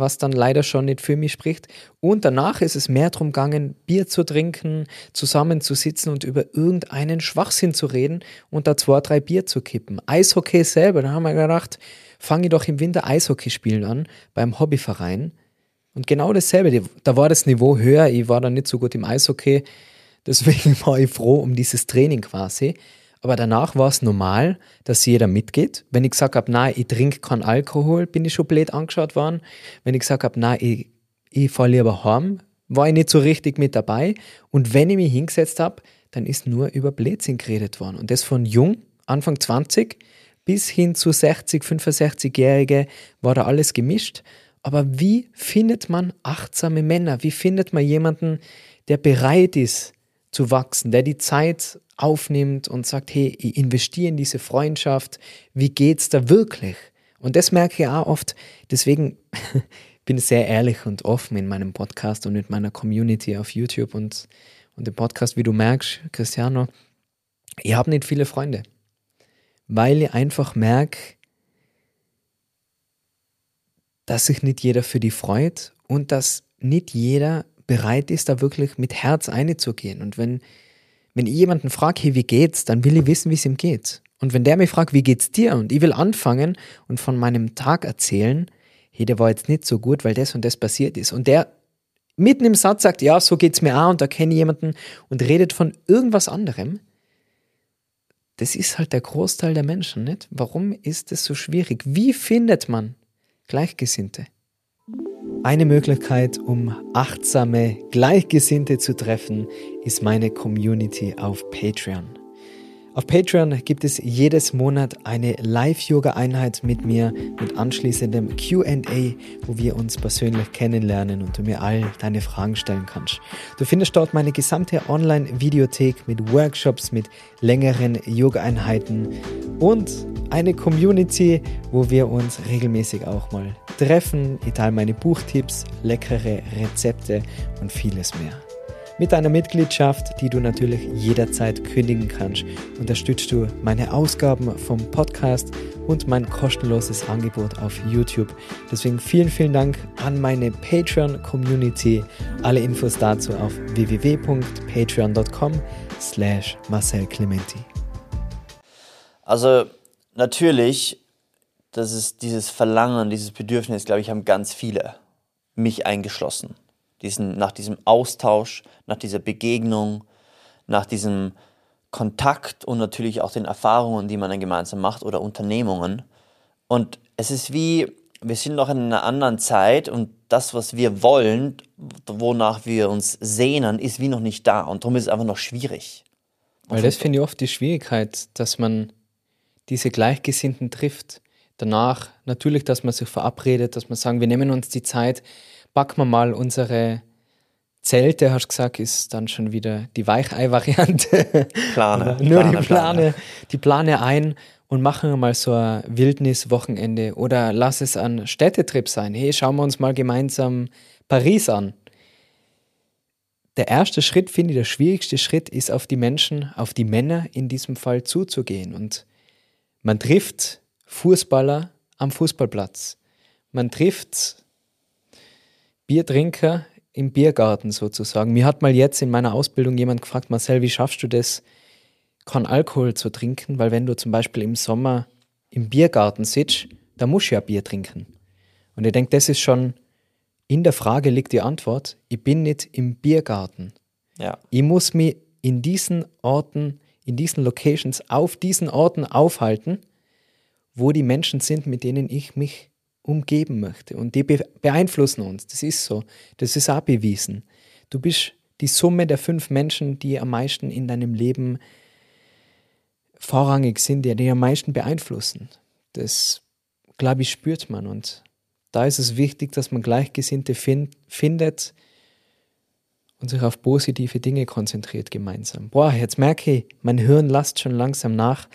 was dann leider schon nicht für mich spricht. Und danach ist es mehr darum gegangen, Bier zu trinken, zusammenzusitzen und über irgendeinen Schwachsinn zu reden und da zwei, drei Bier zu kippen. Eishockey selber, da haben wir gedacht, fange ich doch im Winter Eishockey spielen an beim Hobbyverein. Und genau dasselbe, da war das Niveau höher, ich war dann nicht so gut im Eishockey, Deswegen <laughs> war ich froh um dieses Training quasi. Aber danach war es normal, dass jeder mitgeht. Wenn ich gesagt habe, nein, ich trinke keinen Alkohol, bin ich schon blöd angeschaut worden. Wenn ich gesagt habe, nein, ich, ich fahre lieber heim, war ich nicht so richtig mit dabei. Und wenn ich mich hingesetzt habe, dann ist nur über Blödsinn geredet worden. Und das von jung, Anfang 20, bis hin zu 60, 65-Jährige war da alles gemischt. Aber wie findet man achtsame Männer? Wie findet man jemanden, der bereit ist, zu wachsen, der die Zeit aufnimmt und sagt, hey, ich investiere in diese Freundschaft, wie geht's da wirklich? Und das merke ich auch oft, deswegen <laughs> bin ich sehr ehrlich und offen in meinem Podcast und mit meiner Community auf YouTube und, und dem Podcast, wie du merkst, Cristiano, ich habe nicht viele Freunde, weil ich einfach merke, dass sich nicht jeder für die freut und dass nicht jeder bereit ist, da wirklich mit Herz einzugehen. Und wenn, wenn ich jemanden frage, hey, wie geht's, dann will ich wissen, wie es ihm geht. Und wenn der mich fragt, wie geht's dir? Und ich will anfangen und von meinem Tag erzählen, hey, der war jetzt nicht so gut, weil das und das passiert ist. Und der mitten im Satz sagt, ja, so geht's mir auch und da kenne ich jemanden und redet von irgendwas anderem. Das ist halt der Großteil der Menschen, nicht? Warum ist es so schwierig? Wie findet man Gleichgesinnte? Eine Möglichkeit, um achtsame Gleichgesinnte zu treffen, ist meine Community auf Patreon. Auf Patreon gibt es jedes Monat eine Live-Yoga-Einheit mit mir mit anschließendem QA, wo wir uns persönlich kennenlernen und du mir all deine Fragen stellen kannst. Du findest dort meine gesamte Online-Videothek mit Workshops, mit längeren Yoga-Einheiten und eine Community, wo wir uns regelmäßig auch mal treffen. Ich teile meine Buchtipps, leckere Rezepte und vieles mehr. Mit einer Mitgliedschaft, die du natürlich jederzeit kündigen kannst, unterstützt du meine Ausgaben vom Podcast und mein kostenloses Angebot auf YouTube. Deswegen vielen, vielen Dank an meine Patreon-Community. Alle Infos dazu auf www.patreon.com slash Marcel Clementi. Also natürlich, das ist dieses Verlangen, dieses Bedürfnis, glaube ich, haben ganz viele, mich eingeschlossen diesen, nach diesem Austausch, nach dieser Begegnung, nach diesem Kontakt und natürlich auch den Erfahrungen, die man dann gemeinsam macht oder Unternehmungen. Und es ist wie, wir sind noch in einer anderen Zeit und das, was wir wollen, wonach wir uns sehnen, ist wie noch nicht da. Und darum ist es einfach noch schwierig. Weil das finde ich oft die Schwierigkeit, dass man diese Gleichgesinnten trifft. Danach natürlich, dass man sich verabredet, dass man sagen, wir nehmen uns die Zeit, packen wir mal unsere Zelte, hast du gesagt, ist dann schon wieder die Weichei-Variante. Plane. <laughs> Nur Plane, die Plane, die Plane ein und machen mal so ein Wildniswochenende oder lass es ein Städtetrip sein. Hey, schauen wir uns mal gemeinsam Paris an. Der erste Schritt, finde ich, der schwierigste Schritt ist auf die Menschen, auf die Männer in diesem Fall zuzugehen. Und man trifft Fußballer am Fußballplatz. Man trifft Biertrinker im Biergarten sozusagen. Mir hat mal jetzt in meiner Ausbildung jemand gefragt, Marcel, wie schaffst du das, kein Alkohol zu trinken? Weil wenn du zum Beispiel im Sommer im Biergarten sitzt, da musst du ja Bier trinken. Und ich denke, das ist schon, in der Frage liegt die Antwort, ich bin nicht im Biergarten. Ja. Ich muss mich in diesen Orten, in diesen Locations, auf diesen Orten aufhalten, wo die Menschen sind, mit denen ich mich umgeben möchte. Und die beeinflussen uns. Das ist so. Das ist auch bewiesen. Du bist die Summe der fünf Menschen, die am meisten in deinem Leben vorrangig sind, die dich am meisten beeinflussen. Das, glaube ich, spürt man. Und da ist es wichtig, dass man Gleichgesinnte find, findet und sich auf positive Dinge konzentriert gemeinsam. Boah, jetzt merke ich, mein Hirn lasst schon langsam nach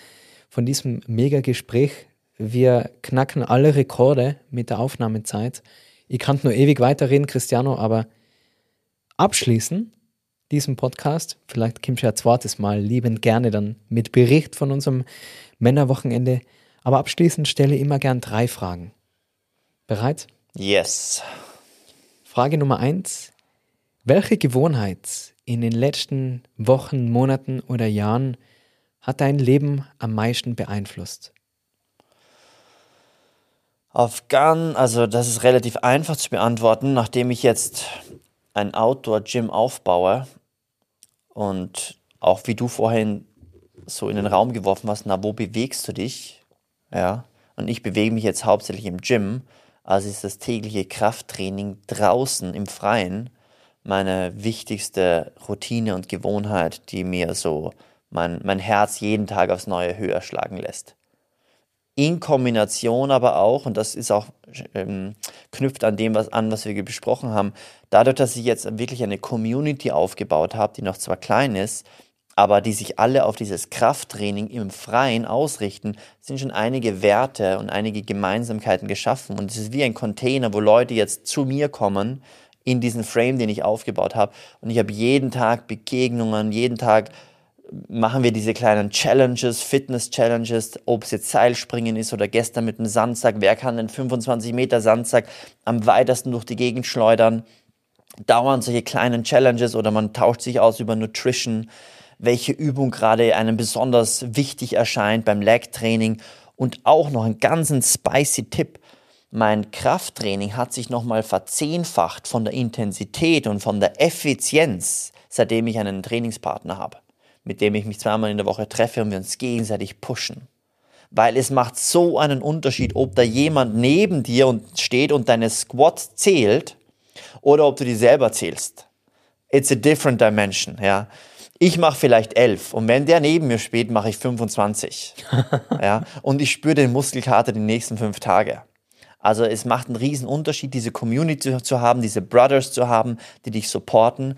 von diesem mega Gespräch wir knacken alle Rekorde mit der Aufnahmezeit. Ich kann nur ewig weiterreden, Cristiano, aber abschließen diesen Podcast, vielleicht kommst du ja zweites Mal liebend gerne dann mit Bericht von unserem Männerwochenende, aber abschließend stelle ich immer gern drei Fragen. Bereit? Yes. Frage Nummer eins. Welche Gewohnheit in den letzten Wochen, Monaten oder Jahren hat dein Leben am meisten beeinflusst? Auf Gun, also das ist relativ einfach zu beantworten, nachdem ich jetzt ein Outdoor-Gym aufbaue und auch wie du vorhin so in den Raum geworfen hast, na, wo bewegst du dich? Ja, und ich bewege mich jetzt hauptsächlich im Gym, also ist das tägliche Krafttraining draußen im Freien meine wichtigste Routine und Gewohnheit, die mir so mein, mein Herz jeden Tag aufs Neue höher schlagen lässt in Kombination aber auch, und das ist auch, ähm, knüpft an dem was an, was wir besprochen haben, dadurch, dass ich jetzt wirklich eine Community aufgebaut habe, die noch zwar klein ist, aber die sich alle auf dieses Krafttraining im Freien ausrichten, sind schon einige Werte und einige Gemeinsamkeiten geschaffen. Und es ist wie ein Container, wo Leute jetzt zu mir kommen, in diesen Frame, den ich aufgebaut habe. Und ich habe jeden Tag Begegnungen, jeden Tag machen wir diese kleinen Challenges, Fitness-Challenges, ob es jetzt Seilspringen ist oder gestern mit dem Sandsack. Wer kann den 25 Meter Sandsack am weitesten durch die Gegend schleudern? dauernd solche kleinen Challenges oder man tauscht sich aus über Nutrition, welche Übung gerade einem besonders wichtig erscheint beim Leg-Training und auch noch einen ganzen spicy Tipp. Mein Krafttraining hat sich nochmal verzehnfacht von der Intensität und von der Effizienz, seitdem ich einen Trainingspartner habe, mit dem ich mich zweimal in der Woche treffe und wir uns gegenseitig pushen. Weil es macht so einen Unterschied, ob da jemand neben dir und steht und deine Squats zählt oder ob du die selber zählst. It's a different dimension, ja. Ich mache vielleicht elf und wenn der neben mir spielt, mache ich 25. <laughs> ja, und ich spüre den Muskelkater die nächsten fünf Tage. Also es macht einen riesen Unterschied, diese Community zu haben, diese Brothers zu haben, die dich supporten.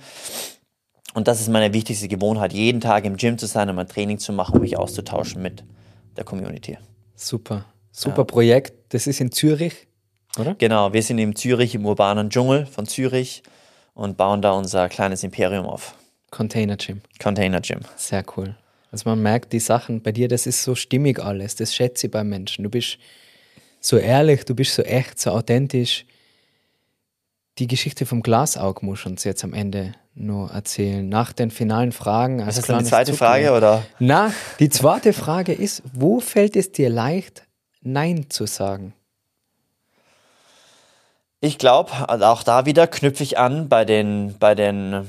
Und das ist meine wichtigste Gewohnheit, jeden Tag im Gym zu sein, um ein Training zu machen, um mich auszutauschen mit der Community. Super, super ja. Projekt. Das ist in Zürich, oder? Genau, wir sind in Zürich im urbanen Dschungel von Zürich und bauen da unser kleines Imperium auf. Container Gym. Container Gym. Sehr cool. Also man merkt die Sachen bei dir, das ist so stimmig alles. Das schätze ich beim Menschen. Du bist so ehrlich, du bist so echt, so authentisch. Die Geschichte vom Glasaug muss uns jetzt am Ende nur erzählen. Nach den finalen Fragen. Als ist das die zweite Zucker. Frage, oder? Na, die zweite Frage ist, wo fällt es dir leicht, Nein zu sagen? Ich glaube, also auch da wieder knüpfe ich an bei den, bei den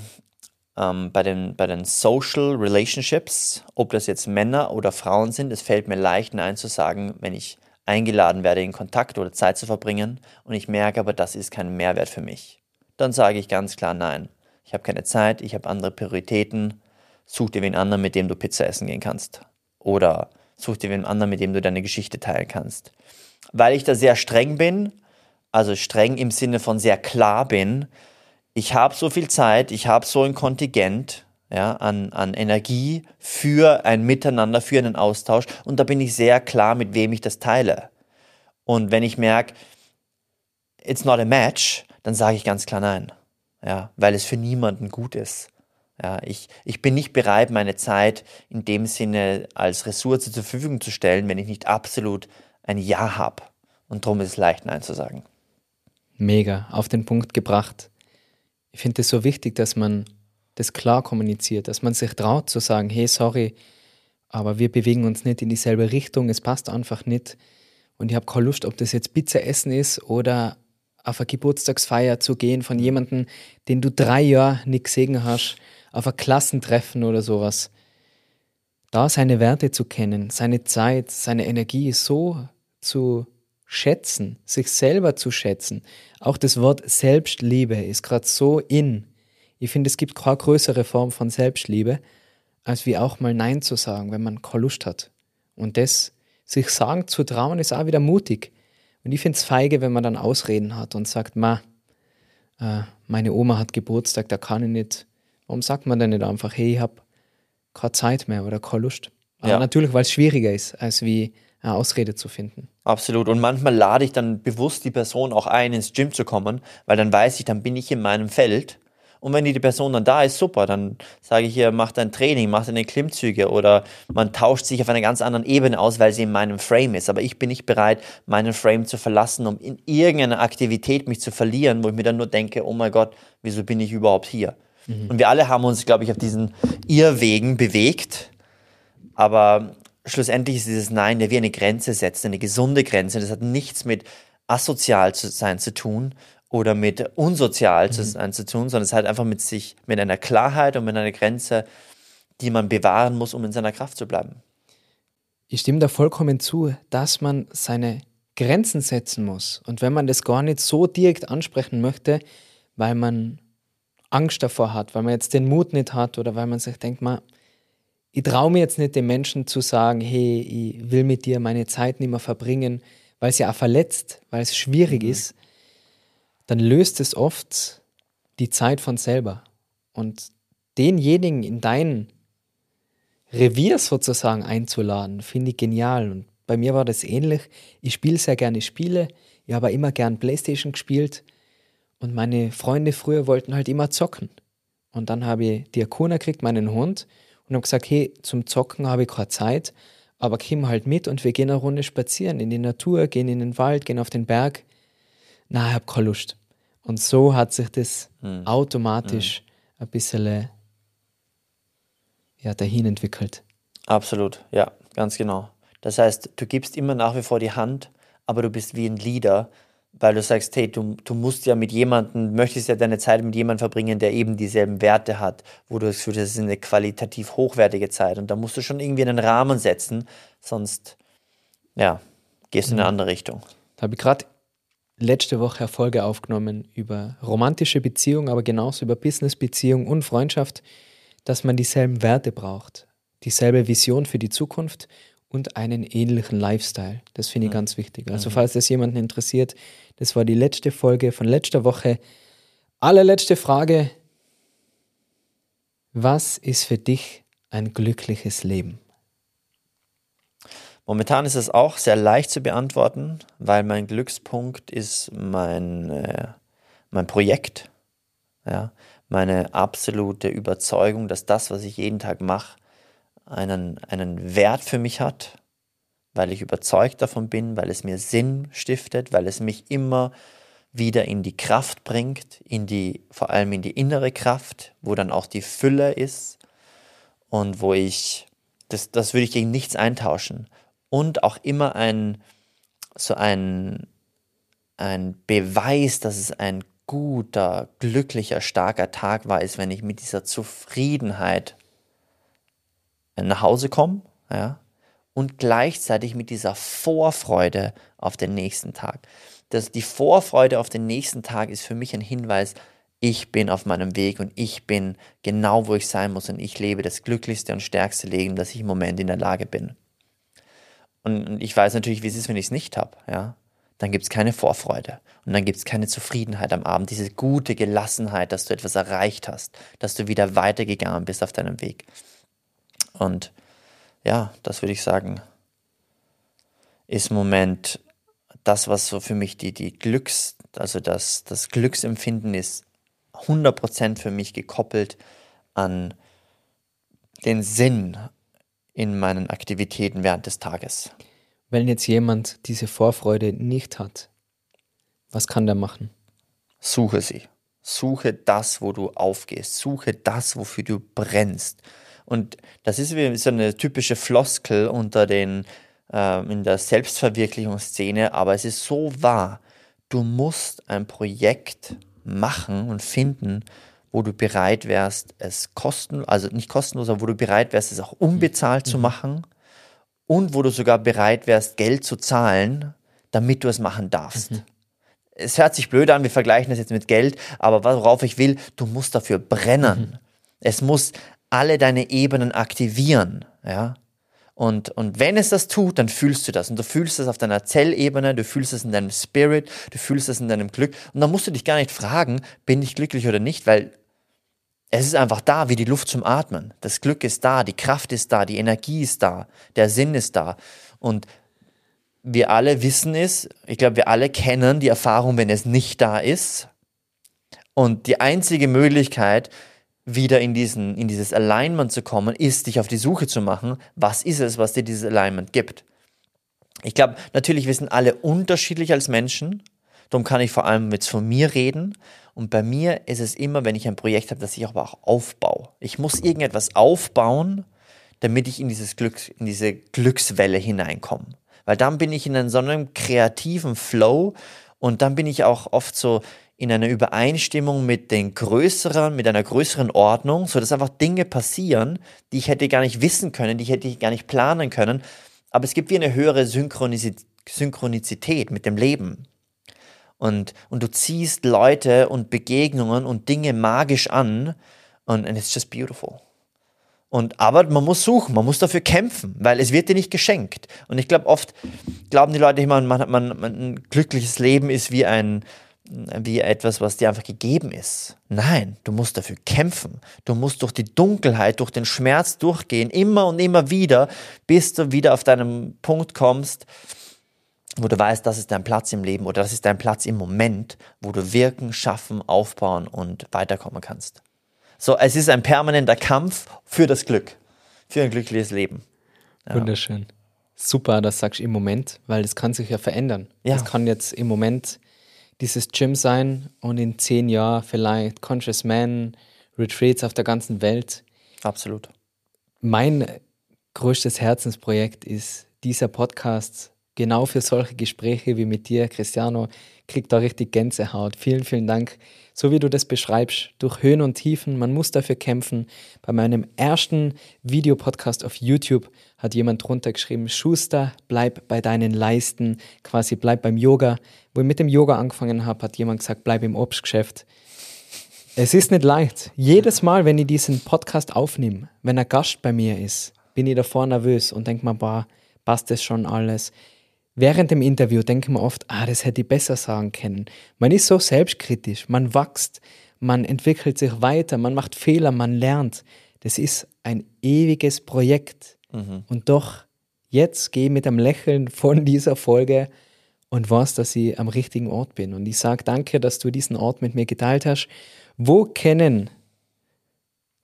ähm, bei, den, bei den Social Relationships, ob das jetzt Männer oder Frauen sind, es fällt mir leicht, Nein zu sagen, wenn ich eingeladen werde, in Kontakt oder Zeit zu verbringen und ich merke aber, das ist kein Mehrwert für mich. Dann sage ich ganz klar Nein. Ich habe keine Zeit, ich habe andere Prioritäten. Such dir wen anderen, mit dem du Pizza essen gehen kannst. Oder such dir wen anderen, mit dem du deine Geschichte teilen kannst. Weil ich da sehr streng bin, also streng im Sinne von sehr klar bin, ich habe so viel Zeit, ich habe so ein Kontingent ja, an, an Energie für ein Miteinander, für einen Austausch und da bin ich sehr klar, mit wem ich das teile. Und wenn ich merke, it's not a match, dann sage ich ganz klar nein, ja, weil es für niemanden gut ist. Ja, ich, ich bin nicht bereit, meine Zeit in dem Sinne als Ressource zur Verfügung zu stellen, wenn ich nicht absolut ein Ja habe. Und darum ist es leicht, Nein zu sagen. Mega, auf den Punkt gebracht ich finde es so wichtig, dass man das klar kommuniziert, dass man sich traut zu sagen, hey, sorry, aber wir bewegen uns nicht in dieselbe Richtung, es passt einfach nicht. Und ich habe keine Lust, ob das jetzt Pizza essen ist oder auf eine Geburtstagsfeier zu gehen von jemandem, den du drei Jahre nicht gesehen hast, auf ein Klassentreffen oder sowas. Da seine Werte zu kennen, seine Zeit, seine Energie so zu schätzen, sich selber zu schätzen. Auch das Wort Selbstliebe ist gerade so in. Ich finde, es gibt keine größere Form von Selbstliebe, als wie auch mal Nein zu sagen, wenn man keine Lust hat. Und das, sich sagen zu trauen, ist auch wieder mutig. Und ich finde es feige, wenn man dann Ausreden hat und sagt, ma, äh, meine Oma hat Geburtstag, da kann ich nicht. Warum sagt man denn nicht einfach, hey, ich habe keine Zeit mehr oder keine Lust? Aber ja. natürlich, weil es schwieriger ist, als wie eine Ausrede zu finden. Absolut. Und manchmal lade ich dann bewusst die Person auch ein, ins Gym zu kommen, weil dann weiß ich, dann bin ich in meinem Feld. Und wenn die Person dann da ist, super, dann sage ich ihr, mach dein Training, mach deine Klimmzüge oder man tauscht sich auf einer ganz anderen Ebene aus, weil sie in meinem Frame ist. Aber ich bin nicht bereit, meinen Frame zu verlassen, um in irgendeiner Aktivität mich zu verlieren, wo ich mir dann nur denke, oh mein Gott, wieso bin ich überhaupt hier? Mhm. Und wir alle haben uns, glaube ich, auf diesen Irrwegen bewegt. Aber schlussendlich ist dieses Nein der wie eine Grenze setzt, eine gesunde Grenze. Das hat nichts mit asozial zu sein zu tun oder mit unsozial mhm. zu tun, sondern es hat einfach mit sich, mit einer Klarheit und mit einer Grenze, die man bewahren muss, um in seiner Kraft zu bleiben. Ich stimme da vollkommen zu, dass man seine Grenzen setzen muss. Und wenn man das gar nicht so direkt ansprechen möchte, weil man Angst davor hat, weil man jetzt den Mut nicht hat oder weil man sich denkt, man, ich traue mir jetzt nicht den Menschen zu sagen, hey, ich will mit dir meine Zeit nicht mehr verbringen, weil es ja auch verletzt, weil es schwierig mhm. ist, dann löst es oft die Zeit von selber. Und denjenigen in dein Revier sozusagen einzuladen, finde ich genial. Und bei mir war das ähnlich. Ich spiele sehr gerne Spiele. Ich habe immer gern Playstation gespielt. Und meine Freunde früher wollten halt immer zocken. Und dann habe ich Diakona gekriegt, meinen Hund und habe gesagt, hey, zum Zocken habe ich keine Zeit, aber komm halt mit und wir gehen eine Runde spazieren in die Natur, gehen in den Wald, gehen auf den Berg. Na, ich habe keine Lust. Und so hat sich das mhm. automatisch mhm. ein bisschen ja, dahin entwickelt. Absolut, ja, ganz genau. Das heißt, du gibst immer nach wie vor die Hand, aber du bist wie ein Leader, weil du sagst, hey, du, du musst ja mit jemandem, möchtest ja deine Zeit mit jemandem verbringen, der eben dieselben Werte hat, wo du das Gefühl hast, das ist eine qualitativ hochwertige Zeit. Und da musst du schon irgendwie einen Rahmen setzen, sonst, ja, gehst du in eine mhm. andere Richtung. Da habe ich gerade letzte Woche Erfolge aufgenommen über romantische Beziehungen, aber genauso über Business-Beziehungen und Freundschaft, dass man dieselben Werte braucht, dieselbe Vision für die Zukunft und einen ähnlichen Lifestyle. Das finde ich mhm. ganz wichtig. Also falls das jemanden interessiert, das war die letzte Folge von letzter Woche. Allerletzte Frage. Was ist für dich ein glückliches Leben? Momentan ist es auch sehr leicht zu beantworten, weil mein Glückspunkt ist mein, äh, mein Projekt. Ja, meine absolute Überzeugung, dass das, was ich jeden Tag mache, einen, einen Wert für mich hat, weil ich überzeugt davon bin, weil es mir Sinn stiftet, weil es mich immer wieder in die Kraft bringt, in die, vor allem in die innere Kraft, wo dann auch die Fülle ist und wo ich, das, das würde ich gegen nichts eintauschen. Und auch immer ein, so ein, ein Beweis, dass es ein guter, glücklicher, starker Tag war, ist, wenn ich mit dieser Zufriedenheit nach Hause komme, ja, und gleichzeitig mit dieser Vorfreude auf den nächsten Tag. Das, die Vorfreude auf den nächsten Tag ist für mich ein Hinweis, ich bin auf meinem Weg und ich bin genau, wo ich sein muss und ich lebe das glücklichste und stärkste Leben, das ich im Moment in der Lage bin. Und, ich weiß natürlich, wie es ist, wenn ich es nicht habe. Ja? Dann gibt es keine Vorfreude und dann gibt es keine Zufriedenheit am Abend, diese gute Gelassenheit, dass du etwas erreicht hast, dass du wieder weitergegangen bist auf deinem Weg. Und ja, das würde ich sagen, ist im Moment das, was so für mich die, die Glücks, also das, das Glücksempfinden ist 100% für mich gekoppelt an den Sinn in meinen Aktivitäten während des Tages. Wenn jetzt jemand diese Vorfreude nicht hat, was kann der machen? Suche sie. Suche das, wo du aufgehst. Suche das, wofür du brennst. Und das ist wie so eine typische Floskel unter den, äh, in der Selbstverwirklichungsszene, aber es ist so wahr. Du musst ein Projekt machen und finden, wo du bereit wärst, es kosten, also nicht kostenlos, aber wo du bereit wärst, es auch unbezahlt mhm. zu machen und wo du sogar bereit wärst, Geld zu zahlen, damit du es machen darfst. Mhm. Es hört sich blöd an, wir vergleichen das jetzt mit Geld, aber worauf ich will, du musst dafür brennen. Mhm. Es muss alle deine Ebenen aktivieren, ja. Und, und wenn es das tut, dann fühlst du das. Und du fühlst es auf deiner Zellebene, du fühlst es in deinem Spirit, du fühlst es in deinem Glück. Und dann musst du dich gar nicht fragen, bin ich glücklich oder nicht, weil es ist einfach da, wie die Luft zum Atmen. Das Glück ist da, die Kraft ist da, die Energie ist da, der Sinn ist da. Und wir alle wissen es, ich glaube, wir alle kennen die Erfahrung, wenn es nicht da ist. Und die einzige Möglichkeit, wieder in, diesen, in dieses Alignment zu kommen, ist, dich auf die Suche zu machen, was ist es, was dir dieses Alignment gibt. Ich glaube, natürlich, wir sind alle unterschiedlich als Menschen. Darum kann ich vor allem jetzt von mir reden. Und bei mir ist es immer, wenn ich ein Projekt habe, dass ich aber auch aufbaue. Ich muss irgendetwas aufbauen, damit ich in dieses Glück, in diese Glückswelle hineinkomme. Weil dann bin ich in so einem kreativen Flow und dann bin ich auch oft so in einer Übereinstimmung mit den größeren, mit einer größeren Ordnung, so dass einfach Dinge passieren, die ich hätte gar nicht wissen können, die ich hätte gar nicht planen können. Aber es gibt wie eine höhere Synchronizität mit dem Leben. Und, und du ziehst Leute und Begegnungen und Dinge magisch an und and it's just beautiful. Und aber man muss suchen, man muss dafür kämpfen, weil es wird dir nicht geschenkt. Und ich glaube, oft glauben die Leute immer, man, man, man, ein glückliches Leben ist wie ein, wie etwas, was dir einfach gegeben ist. Nein, du musst dafür kämpfen. Du musst durch die Dunkelheit, durch den Schmerz durchgehen, immer und immer wieder, bis du wieder auf deinen Punkt kommst, wo du weißt, das ist dein Platz im Leben oder das ist dein Platz im Moment, wo du wirken, schaffen, aufbauen und weiterkommen kannst. So, es ist ein permanenter Kampf für das Glück, für ein glückliches Leben. Ja. Wunderschön. Super, das sagst du im Moment, weil das kann sich ja verändern. Ja. Das kann jetzt im Moment dieses Gym sein und in zehn Jahren vielleicht Conscious Man, Retreats auf der ganzen Welt. Absolut. Mein größtes Herzensprojekt ist dieser Podcast genau für solche Gespräche wie mit dir, Cristiano, kriegt da richtig Gänsehaut. Vielen, vielen Dank. So wie du das beschreibst, durch Höhen und Tiefen, man muss dafür kämpfen. Bei meinem ersten Videopodcast auf YouTube hat jemand drunter geschrieben, Schuster, bleib bei deinen Leisten, quasi bleib beim Yoga. Wo ich mit dem Yoga angefangen habe, hat jemand gesagt, bleib im Obstgeschäft. Es ist nicht leicht. Jedes Mal, wenn ich diesen Podcast aufnehme, wenn ein Gast bei mir ist, bin ich davor nervös und denke mir, boah, passt das schon alles? Während dem Interview denke ich mir oft, ah, das hätte ich besser sagen können. Man ist so selbstkritisch, man wächst, man entwickelt sich weiter, man macht Fehler, man lernt. Das ist ein ewiges Projekt. Mhm. Und doch, jetzt gehe ich mit einem Lächeln von dieser Folge und weiß, dass ich am richtigen Ort bin. Und ich sage danke, dass du diesen Ort mit mir geteilt hast. Wo können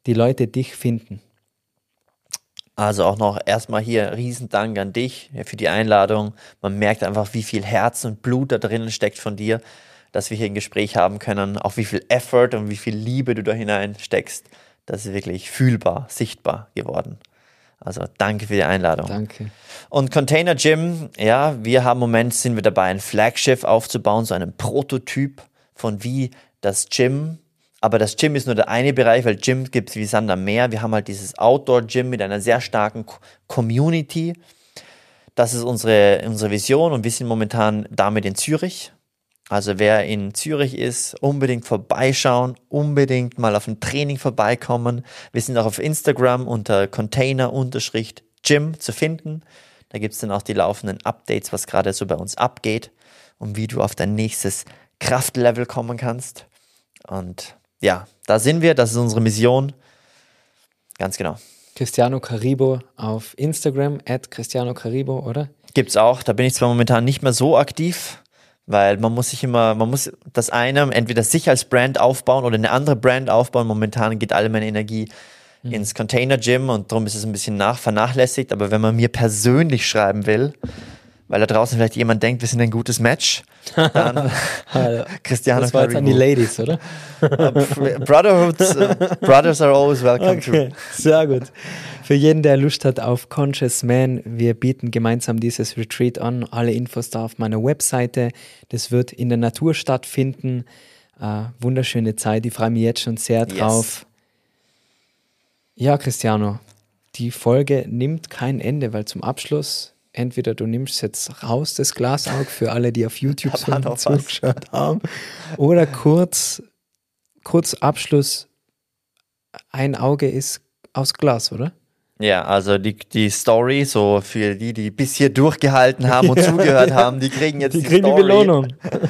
die Leute dich finden? Also auch noch erstmal hier Riesendank an dich für die Einladung. Man merkt einfach, wie viel Herz und Blut da drinnen steckt von dir, dass wir hier ein Gespräch haben können. Auch wie viel Effort und wie viel Liebe du da hineinsteckst. Das ist wirklich fühlbar, sichtbar geworden. Also danke für die Einladung. Danke. Und Container Gym, ja, wir haben im Moment sind wir dabei, ein Flaggschiff aufzubauen, so einen Prototyp von wie das Gym aber das Gym ist nur der eine Bereich, weil Gym gibt es wie Sand am Meer. Wir haben halt dieses Outdoor-Gym mit einer sehr starken Community. Das ist unsere, unsere Vision und wir sind momentan damit in Zürich. Also wer in Zürich ist, unbedingt vorbeischauen, unbedingt mal auf ein Training vorbeikommen. Wir sind auch auf Instagram unter Container-Gym zu finden. Da gibt es dann auch die laufenden Updates, was gerade so bei uns abgeht und wie du auf dein nächstes Kraftlevel kommen kannst. Und ja, da sind wir, das ist unsere Mission. Ganz genau. Cristiano Caribo auf Instagram, at Cristiano Caribo, oder? Gibt's auch. Da bin ich zwar momentan nicht mehr so aktiv, weil man muss sich immer, man muss das eine entweder sich als Brand aufbauen oder eine andere Brand aufbauen. Momentan geht alle meine Energie mhm. ins Container Gym und darum ist es ein bisschen nach vernachlässigt. Aber wenn man mir persönlich schreiben will, weil da draußen vielleicht jemand denkt, wir sind ein gutes Match. Dann <laughs> Cristiano Das war jetzt an die Ladies, oder? <laughs> Brotherhoods, uh, brothers are always welcome okay. too. Sehr gut. Für jeden, der Lust hat auf Conscious Man, wir bieten gemeinsam dieses Retreat an. Alle Infos da auf meiner Webseite. Das wird in der Natur stattfinden. Uh, wunderschöne Zeit. Ich freue mich jetzt schon sehr drauf. Yes. Ja, Cristiano, die Folge nimmt kein Ende, weil zum Abschluss entweder du nimmst jetzt raus das Glasaug für alle, die auf YouTube <laughs> so zugeschaut haben, oder kurz, kurz Abschluss, ein Auge ist aus Glas, oder? Ja, also die, die Story, so für die, die bis hier durchgehalten haben und <laughs> ja, zugehört ja. haben, die kriegen jetzt die, die kriegen Story, die Belohnung.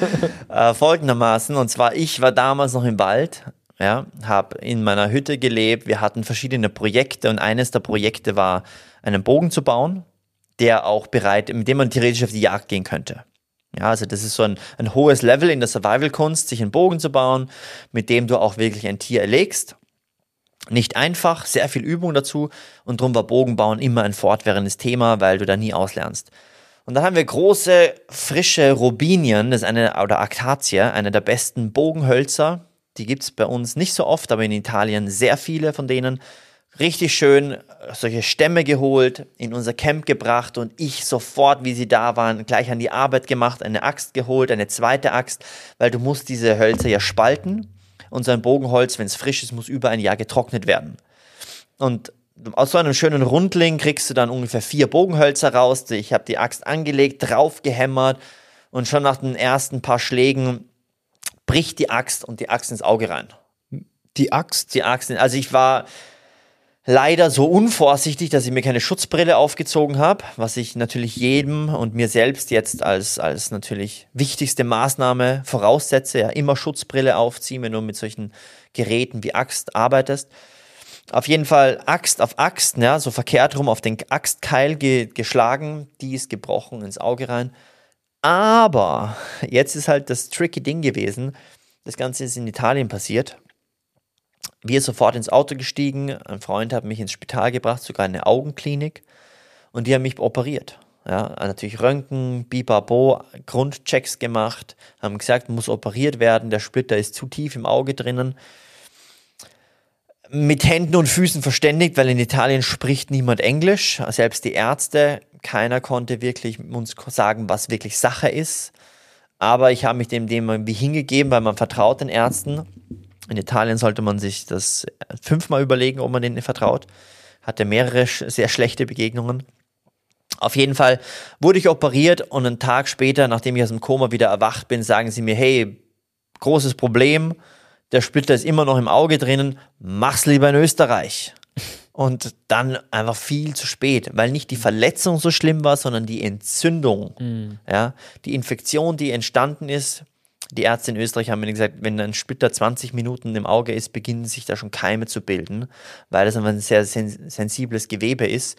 <laughs> äh, folgendermaßen, und zwar ich war damals noch im Wald, ja, habe in meiner Hütte gelebt, wir hatten verschiedene Projekte und eines der Projekte war, einen Bogen zu bauen, der auch bereit, mit dem man theoretisch auf die Jagd gehen könnte. Ja, also das ist so ein, ein hohes Level in der Survival-Kunst, sich einen Bogen zu bauen, mit dem du auch wirklich ein Tier erlegst. Nicht einfach, sehr viel Übung dazu und darum war Bogenbauen immer ein fortwährendes Thema, weil du da nie auslernst. Und dann haben wir große, frische Robinien, das ist eine, oder Akazie, eine der besten Bogenhölzer. Die gibt es bei uns nicht so oft, aber in Italien sehr viele von denen richtig schön solche Stämme geholt, in unser Camp gebracht und ich sofort, wie sie da waren, gleich an die Arbeit gemacht, eine Axt geholt, eine zweite Axt, weil du musst diese Hölzer ja spalten und so ein Bogenholz, wenn es frisch ist, muss über ein Jahr getrocknet werden. Und aus so einem schönen Rundling kriegst du dann ungefähr vier Bogenhölzer raus. Ich habe die Axt angelegt, drauf gehämmert und schon nach den ersten paar Schlägen bricht die Axt und die Axt ins Auge rein. Die Axt? Die Axt, also ich war, leider so unvorsichtig, dass ich mir keine Schutzbrille aufgezogen habe, was ich natürlich jedem und mir selbst jetzt als, als natürlich wichtigste Maßnahme voraussetze. Ja, immer Schutzbrille aufziehen, wenn du mit solchen Geräten wie Axt arbeitest. Auf jeden Fall Axt auf Axt, ja, so verkehrt rum auf den Axtkeil ge geschlagen, die ist gebrochen ins Auge rein. Aber jetzt ist halt das tricky Ding gewesen. Das Ganze ist in Italien passiert wir sofort ins Auto gestiegen. Ein Freund hat mich ins Spital gebracht, sogar in eine Augenklinik. Und die haben mich operiert. Ja, natürlich Röntgen, Bibabo, Grundchecks gemacht, haben gesagt, muss operiert werden, der Splitter ist zu tief im Auge drinnen. Mit Händen und Füßen verständigt, weil in Italien spricht niemand Englisch, selbst die Ärzte, keiner konnte wirklich uns sagen, was wirklich Sache ist. Aber ich habe mich dem, dem irgendwie hingegeben, weil man vertraut den Ärzten. In Italien sollte man sich das fünfmal überlegen, ob man denen vertraut. Hatte mehrere sehr schlechte Begegnungen. Auf jeden Fall wurde ich operiert und einen Tag später, nachdem ich aus dem Koma wieder erwacht bin, sagen sie mir, hey, großes Problem, der Splitter ist immer noch im Auge drinnen, mach's lieber in Österreich. <laughs> Und dann einfach viel zu spät, weil nicht die Verletzung so schlimm war, sondern die Entzündung. Mhm. Ja, die Infektion, die entstanden ist. Die Ärzte in Österreich haben mir gesagt, wenn ein Splitter 20 Minuten im Auge ist, beginnen sich da schon Keime zu bilden, weil das einfach ein sehr sensibles Gewebe ist.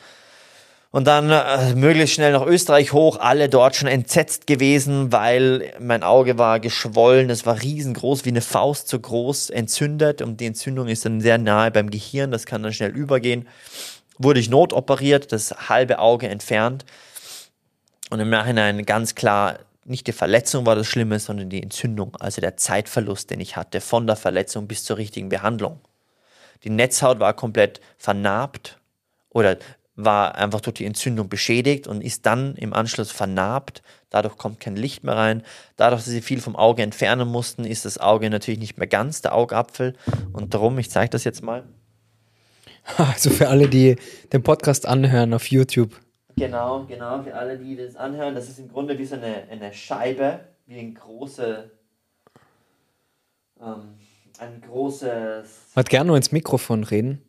Und dann äh, möglichst schnell nach Österreich hoch, alle dort schon entsetzt gewesen, weil mein Auge war geschwollen, es war riesengroß, wie eine Faust so groß, entzündet und die Entzündung ist dann sehr nahe beim Gehirn, das kann dann schnell übergehen. Wurde ich notoperiert, das halbe Auge entfernt und im Nachhinein ganz klar, nicht die Verletzung war das Schlimme, sondern die Entzündung, also der Zeitverlust, den ich hatte von der Verletzung bis zur richtigen Behandlung. Die Netzhaut war komplett vernarbt oder war einfach durch die Entzündung beschädigt und ist dann im Anschluss vernarbt. Dadurch kommt kein Licht mehr rein. Dadurch, dass sie viel vom Auge entfernen mussten, ist das Auge natürlich nicht mehr ganz der Augapfel. Und darum, ich zeige das jetzt mal. <laughs> Also für alle, die den Podcast anhören auf YouTube. Genau, genau, für alle, die das anhören. Das ist im Grunde wie so eine, eine Scheibe, wie ein große, ähm, ein großes. Hat gerne nur ins Mikrofon reden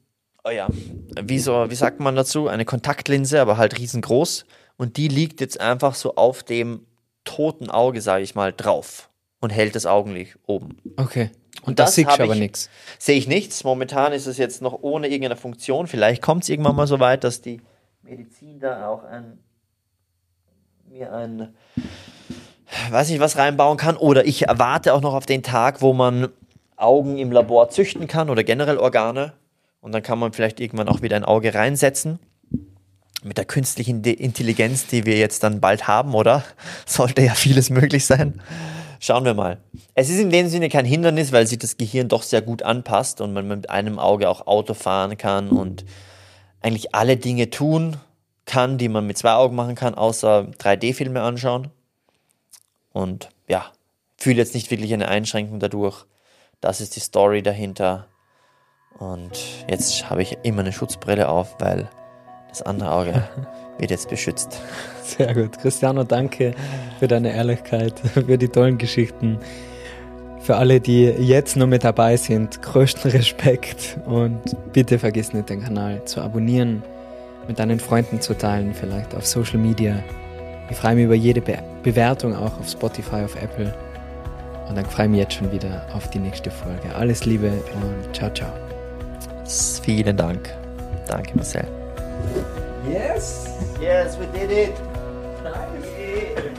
oh ja, wie so, wie sagt man dazu? Eine Kontaktlinse, aber halt riesengroß. Und die liegt jetzt einfach so auf dem toten Auge, sage ich mal, drauf und hält das Augenlicht oben. Okay. Und, und das, das sehe ich aber nichts. Sehe ich nichts. Momentan ist es jetzt noch ohne irgendeine Funktion. Vielleicht kommt es irgendwann mal so weit, dass die Medizin da auch ein, mir ein, weiß nicht, was reinbauen kann. Oder ich erwarte auch noch auf den Tag, wo man Augen im Labor züchten kann oder generell Organe und dann kann man vielleicht irgendwann auch wieder ein Auge reinsetzen. Mit der künstlichen Intelligenz, die wir jetzt dann bald haben, oder? <laughs> Sollte ja vieles möglich sein. Schauen wir mal. Es ist in dem Sinne kein Hindernis, weil sich das Gehirn doch sehr gut anpasst und man mit einem Auge auch Auto fahren kann und eigentlich alle Dinge tun kann, die man mit zwei Augen machen kann, außer 3D-Filme anschauen. Und ja, fühle jetzt nicht wirklich eine Einschränkung dadurch. Das ist die Story dahinter. Und jetzt habe ich immer eine Schutzbrille auf, weil das andere Auge <laughs> wird jetzt beschützt. Sehr gut. Cristiano, danke für deine Ehrlichkeit, für die tollen Geschichten. Für alle, die jetzt nur mit dabei sind, größten Respekt und bitte vergiss nicht, den Kanal zu abonnieren, mit deinen Freunden zu teilen, vielleicht auf Social Media. Ich freue mich über jede Be Bewertung auch auf Spotify, auf Apple. Und dann freue ich mich jetzt schon wieder auf die nächste Folge. Alles Liebe und ciao, ciao. Vielen Dank. Danke, Marcel. Yes. Yes, we did it. Nice.